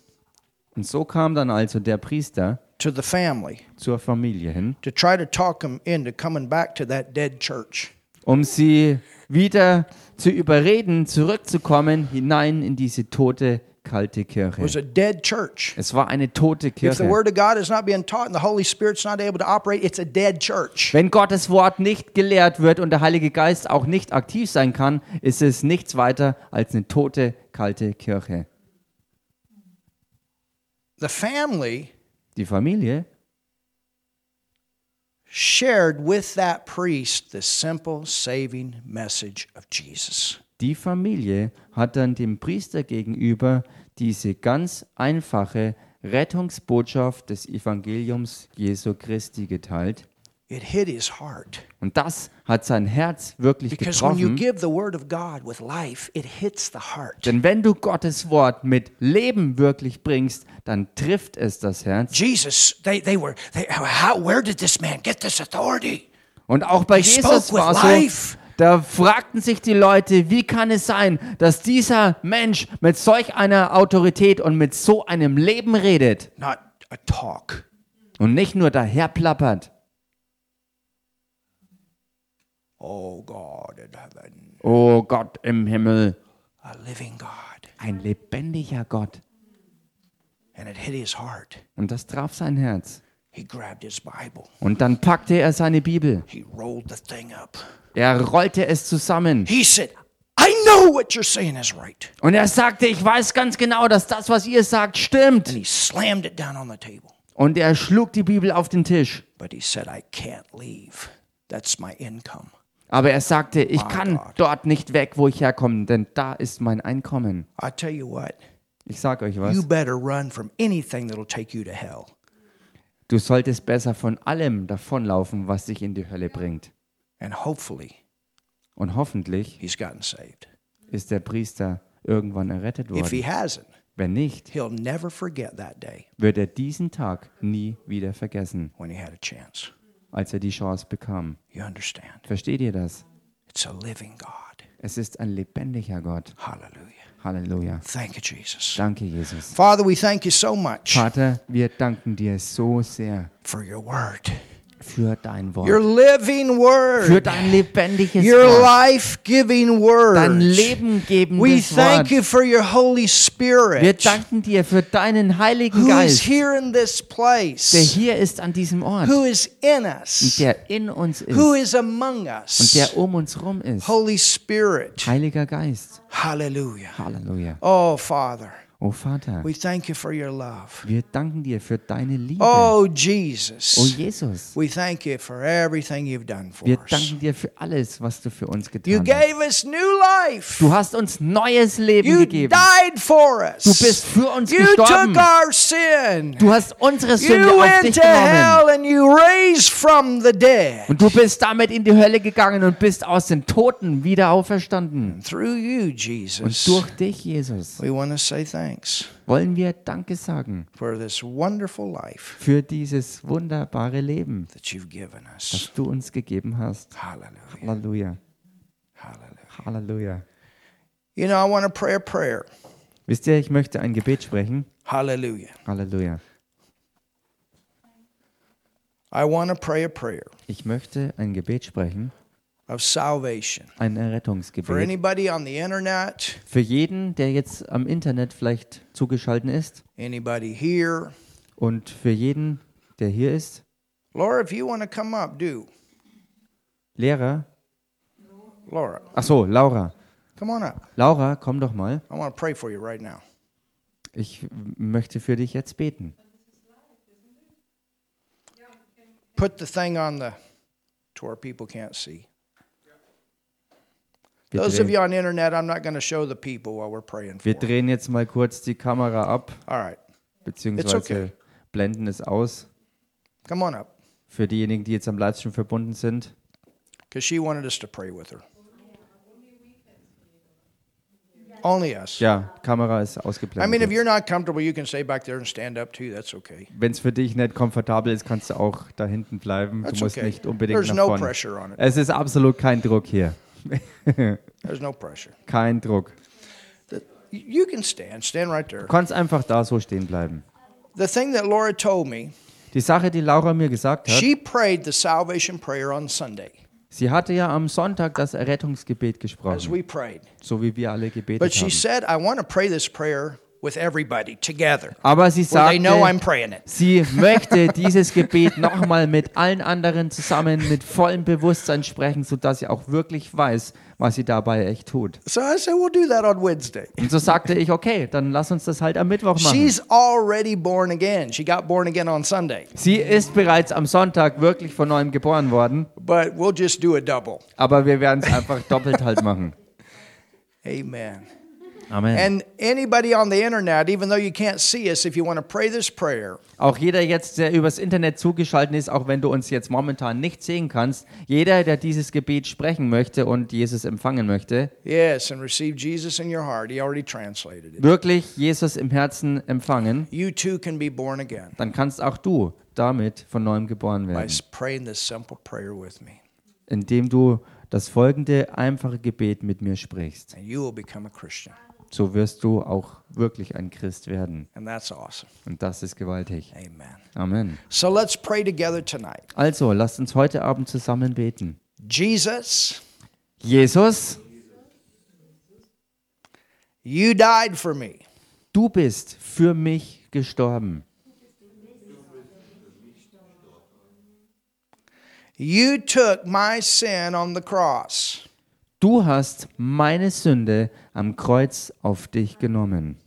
Und so kam dann also der Priester to the family zur Familie hin, to try to talk them into coming back to that dead church. um sie wieder zu überreden, zurückzukommen hinein in diese tote, kalte It was Kirche. a dead church. Es war eine tote If the Kirche. word of God is not being taught and the Holy Spirit's not able to operate, it's a dead church. Wenn Gottes Wort nicht gelehrt wird und der Heilige Geist auch nicht aktiv sein kann, ist es nichts weiter als eine tote, kalte Kirche. The family Die Familie shared with that priest the simple saving message of Jesus. Die Familie hat dann dem Priester gegenüber diese ganz einfache Rettungsbotschaft des Evangeliums Jesu Christi geteilt. It hit his heart. Und das hat sein Herz wirklich Because when you getroffen. give the word of God with life, it hits the heart. Denn wenn du Gottes Wort mit Leben wirklich bringst, dann trifft es das Herz. Jesus, they, they were, they, how, where did this man get this authority? Und auch bei Jesus war so, life. da fragten sich die Leute, wie kann es sein, dass dieser Mensch mit solch einer Autorität und mit so einem Leben redet Not a talk. und nicht nur daherplappert. Oh God in heaven, Oh Gott im Himmel, a living God. ein lebendiger Gott. And it hit his heart. Und das traf sein Herz. He grabbed his Bible. Und dann packte er seine Bibel. He rolled the thing up. Er rollte es zusammen. He said, I know what you're saying is right. Und er sagte, ich weiß ganz genau, dass das, was ihr sagt, stimmt. And he slammed it down on the table. Und er schlug die Bibel auf den Tisch. But he said, I can't leave. That's my income. Aber er sagte, ich kann dort nicht weg, wo ich herkomme, denn da ist mein Einkommen. I tell you what, Ich sag euch you was. better run from anything that'll take you to hell. Du solltest besser von allem davonlaufen, was dich in die Hölle bringt. And hopefully, Und hoffentlich he's gotten saved. ist der Priester irgendwann errettet If he worden. hasn't, Wenn nicht, he'll never forget that day wird er diesen Tag nie wieder vergessen, when he had a chance. Als er die Chance bekam. You understand? Versteht ihr das? It's a living God. Es ist ein lebendiger Gott. Hallelujah. Halleluja. Thank you, Jesus. Danke, Jesus. Father, we thank you so much Vater, wir danken dir so sehr for your word, für dein your Wort, living für word, dein lebendiges your Wort, life giving dein word. We lebengebendes thank Wort. you for your Holy Wir Spirit danken dir für deinen Heiligen who is Geist, here in this der place, hier ist an diesem Ort, who is in und us, der in uns ist who und is among us. der um uns rum ist. Holy Spirit. Heiliger Geist. Hallelujah. Halleluja. Oh, Father, Oh Vater, we thank you for your love. wir danken dir für deine Liebe. Oh, Oh Jesus. Jesus, We thank you for everything you've done for wir us. danken dir für alles, was du für uns You getan hast. gave us new life. Du hast uns neues Leben You gegeben. died for us. Du bist für uns You gestorben. took our sin. Du hast unsere Sünde You auf went dich to genommen. hell and you raised from the dead. Und du bist damit in die Hölle gegangen und bist aus den Toten wieder auferstanden. Through you, Und Jesus, durch dich, Jesus, we want to say thanks wollen wir Danke sagen for this wonderful life für dieses wunderbare Leben, that you've given us. das du uns gegeben hast. Hallelujah. Halleluja. Hallelujah. Halleluja. You know, I want to pray a prayer. Wisst ihr, ich möchte ein Gebet sprechen. Hallelujah. Halleluja. I want to pray a prayer Ich möchte ein Gebet sprechen, of salvation. ein For Errettungsgebet. anybody on the internet, Für jeden, der jetzt am Internet vielleicht zugeschaltet ist anybody here. und für jeden, der hier ist. Laura, if you want to come up, do. Lehrer. Laura, Ach so, Laura. come on up. Laura, komm doch mal. I want to pray for you right now. Ich möchte für dich jetzt beten. Put the thing on the to where people can't see. Wir Those of drehen, you on the internet, I'm not going to show the people while we're praying for. wir drehen jetzt mal kurz die Kamera ab, All right, beziehungsweise okay. blenden es aus. come on up, Für diejenigen, die jetzt am Livestream verbunden sind. because she wanted us to pray with her. Only us. Ja, Kamera ist I mean, if ausgeblendet. you're not comfortable, you can stay back there and stand up too. That's okay. Wenn es für dich nicht komfortabel ist, kannst du auch da hinten bleiben. That's Du musst okay. nicht unbedingt There's nach no vorne. pressure on it. Es ist absolut kein Druck hier. There's no pressure. kein Druck. You can stand. Stand right there. Du kannst einfach da so stehen bleiben. The thing that Laura told me, Die Sache, die Laura mir gesagt hat, she prayed the salvation prayer on Sunday sie hatte ja am Sonntag das Errettungsgebet as gesprochen, we prayed. so wie wir alle gebetet But she haben. said, I want to pray this prayer with everybody together. Aber sie sagte, sie möchte dieses Gebet nochmal mit allen anderen zusammen mit vollem Bewusstsein sprechen, sodass sie auch wirklich weiß, was sie dabei echt tut. So I said, we'll do that on Wednesday. Und so sagte ich, okay, dann lass uns das halt am Mittwoch machen. She's already born again. She got born again on Sunday. Sie ist bereits am Sonntag wirklich von neuem geboren worden, But we'll just do a double. aber wir werden es einfach doppelt halt machen. Amen. Amen. And anybody on the internet, even though you can't see us, if you want to pray this prayer, Auch jeder jetzt, der übers Internet zugeschaltet ist, auch wenn du uns jetzt momentan nicht sehen kannst, jeder, der dieses Gebet sprechen möchte und Jesus empfangen möchte, yes, and receive Jesus in your heart, he already translated it. wirklich Jesus im Herzen empfangen, You too can be born again dann kannst auch du damit von neuem geboren werden, praying this simple prayer with me, indem du das folgende einfache Gebet mit mir sprichst. and you will become a Christian. So wirst du auch wirklich ein Christ werden. And that's awesome. Und das ist gewaltig. Amen. Amen. So let's pray together tonight. Also, lasst uns heute Abend zusammen beten. Jesus, Jesus, you died for me. du bist für mich gestorben. You took my sin on the cross. Du hast meine Sünde am Kreuz auf dich genommen.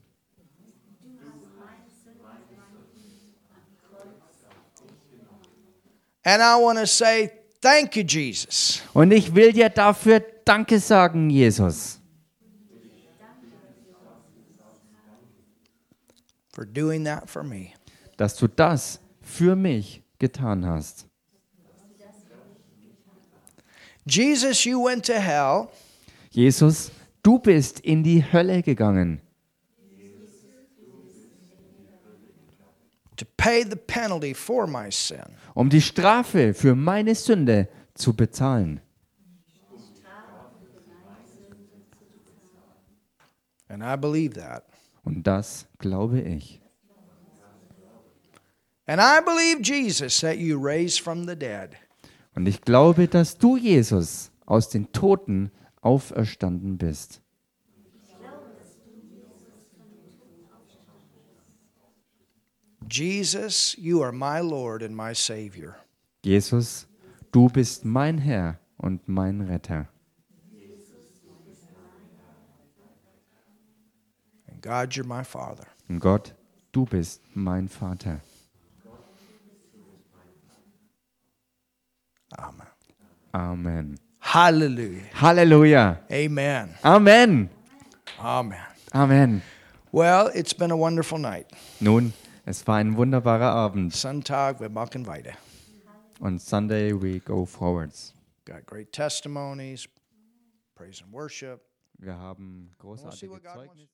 And I want to say, thank you, Jesus. Und ich will dir dafür Danke sagen, Jesus, for doing that for me. dass du das für mich getan hast. Jesus, you went to hell Jesus, du bist in die Hölle gegangen, to pay the penalty for my sin. um die Strafe für meine Sünde zu bezahlen. And I believe that. Und das glaube ich. And I believe, Jesus, that you raised from the dead. Und ich glaube, dass du, Jesus, aus den Toten auferstanden bist. Jesus, you are my Lord and my Savior. Jesus, du bist mein Herr und mein Retter. And God, you're my Father. Und Gott, du bist mein Vater. Amen. Amen. Hallelujah. Halleluja. Amen. Amen. Amen. Amen. Well, it's been a wonderful night. Nun, es war ein wunderbarer Abend. Sonntag, wir machen weiter. Und Sunday we go forwards. Got great testimonies, praise and worship. Wir haben großartige. Zeugnisse.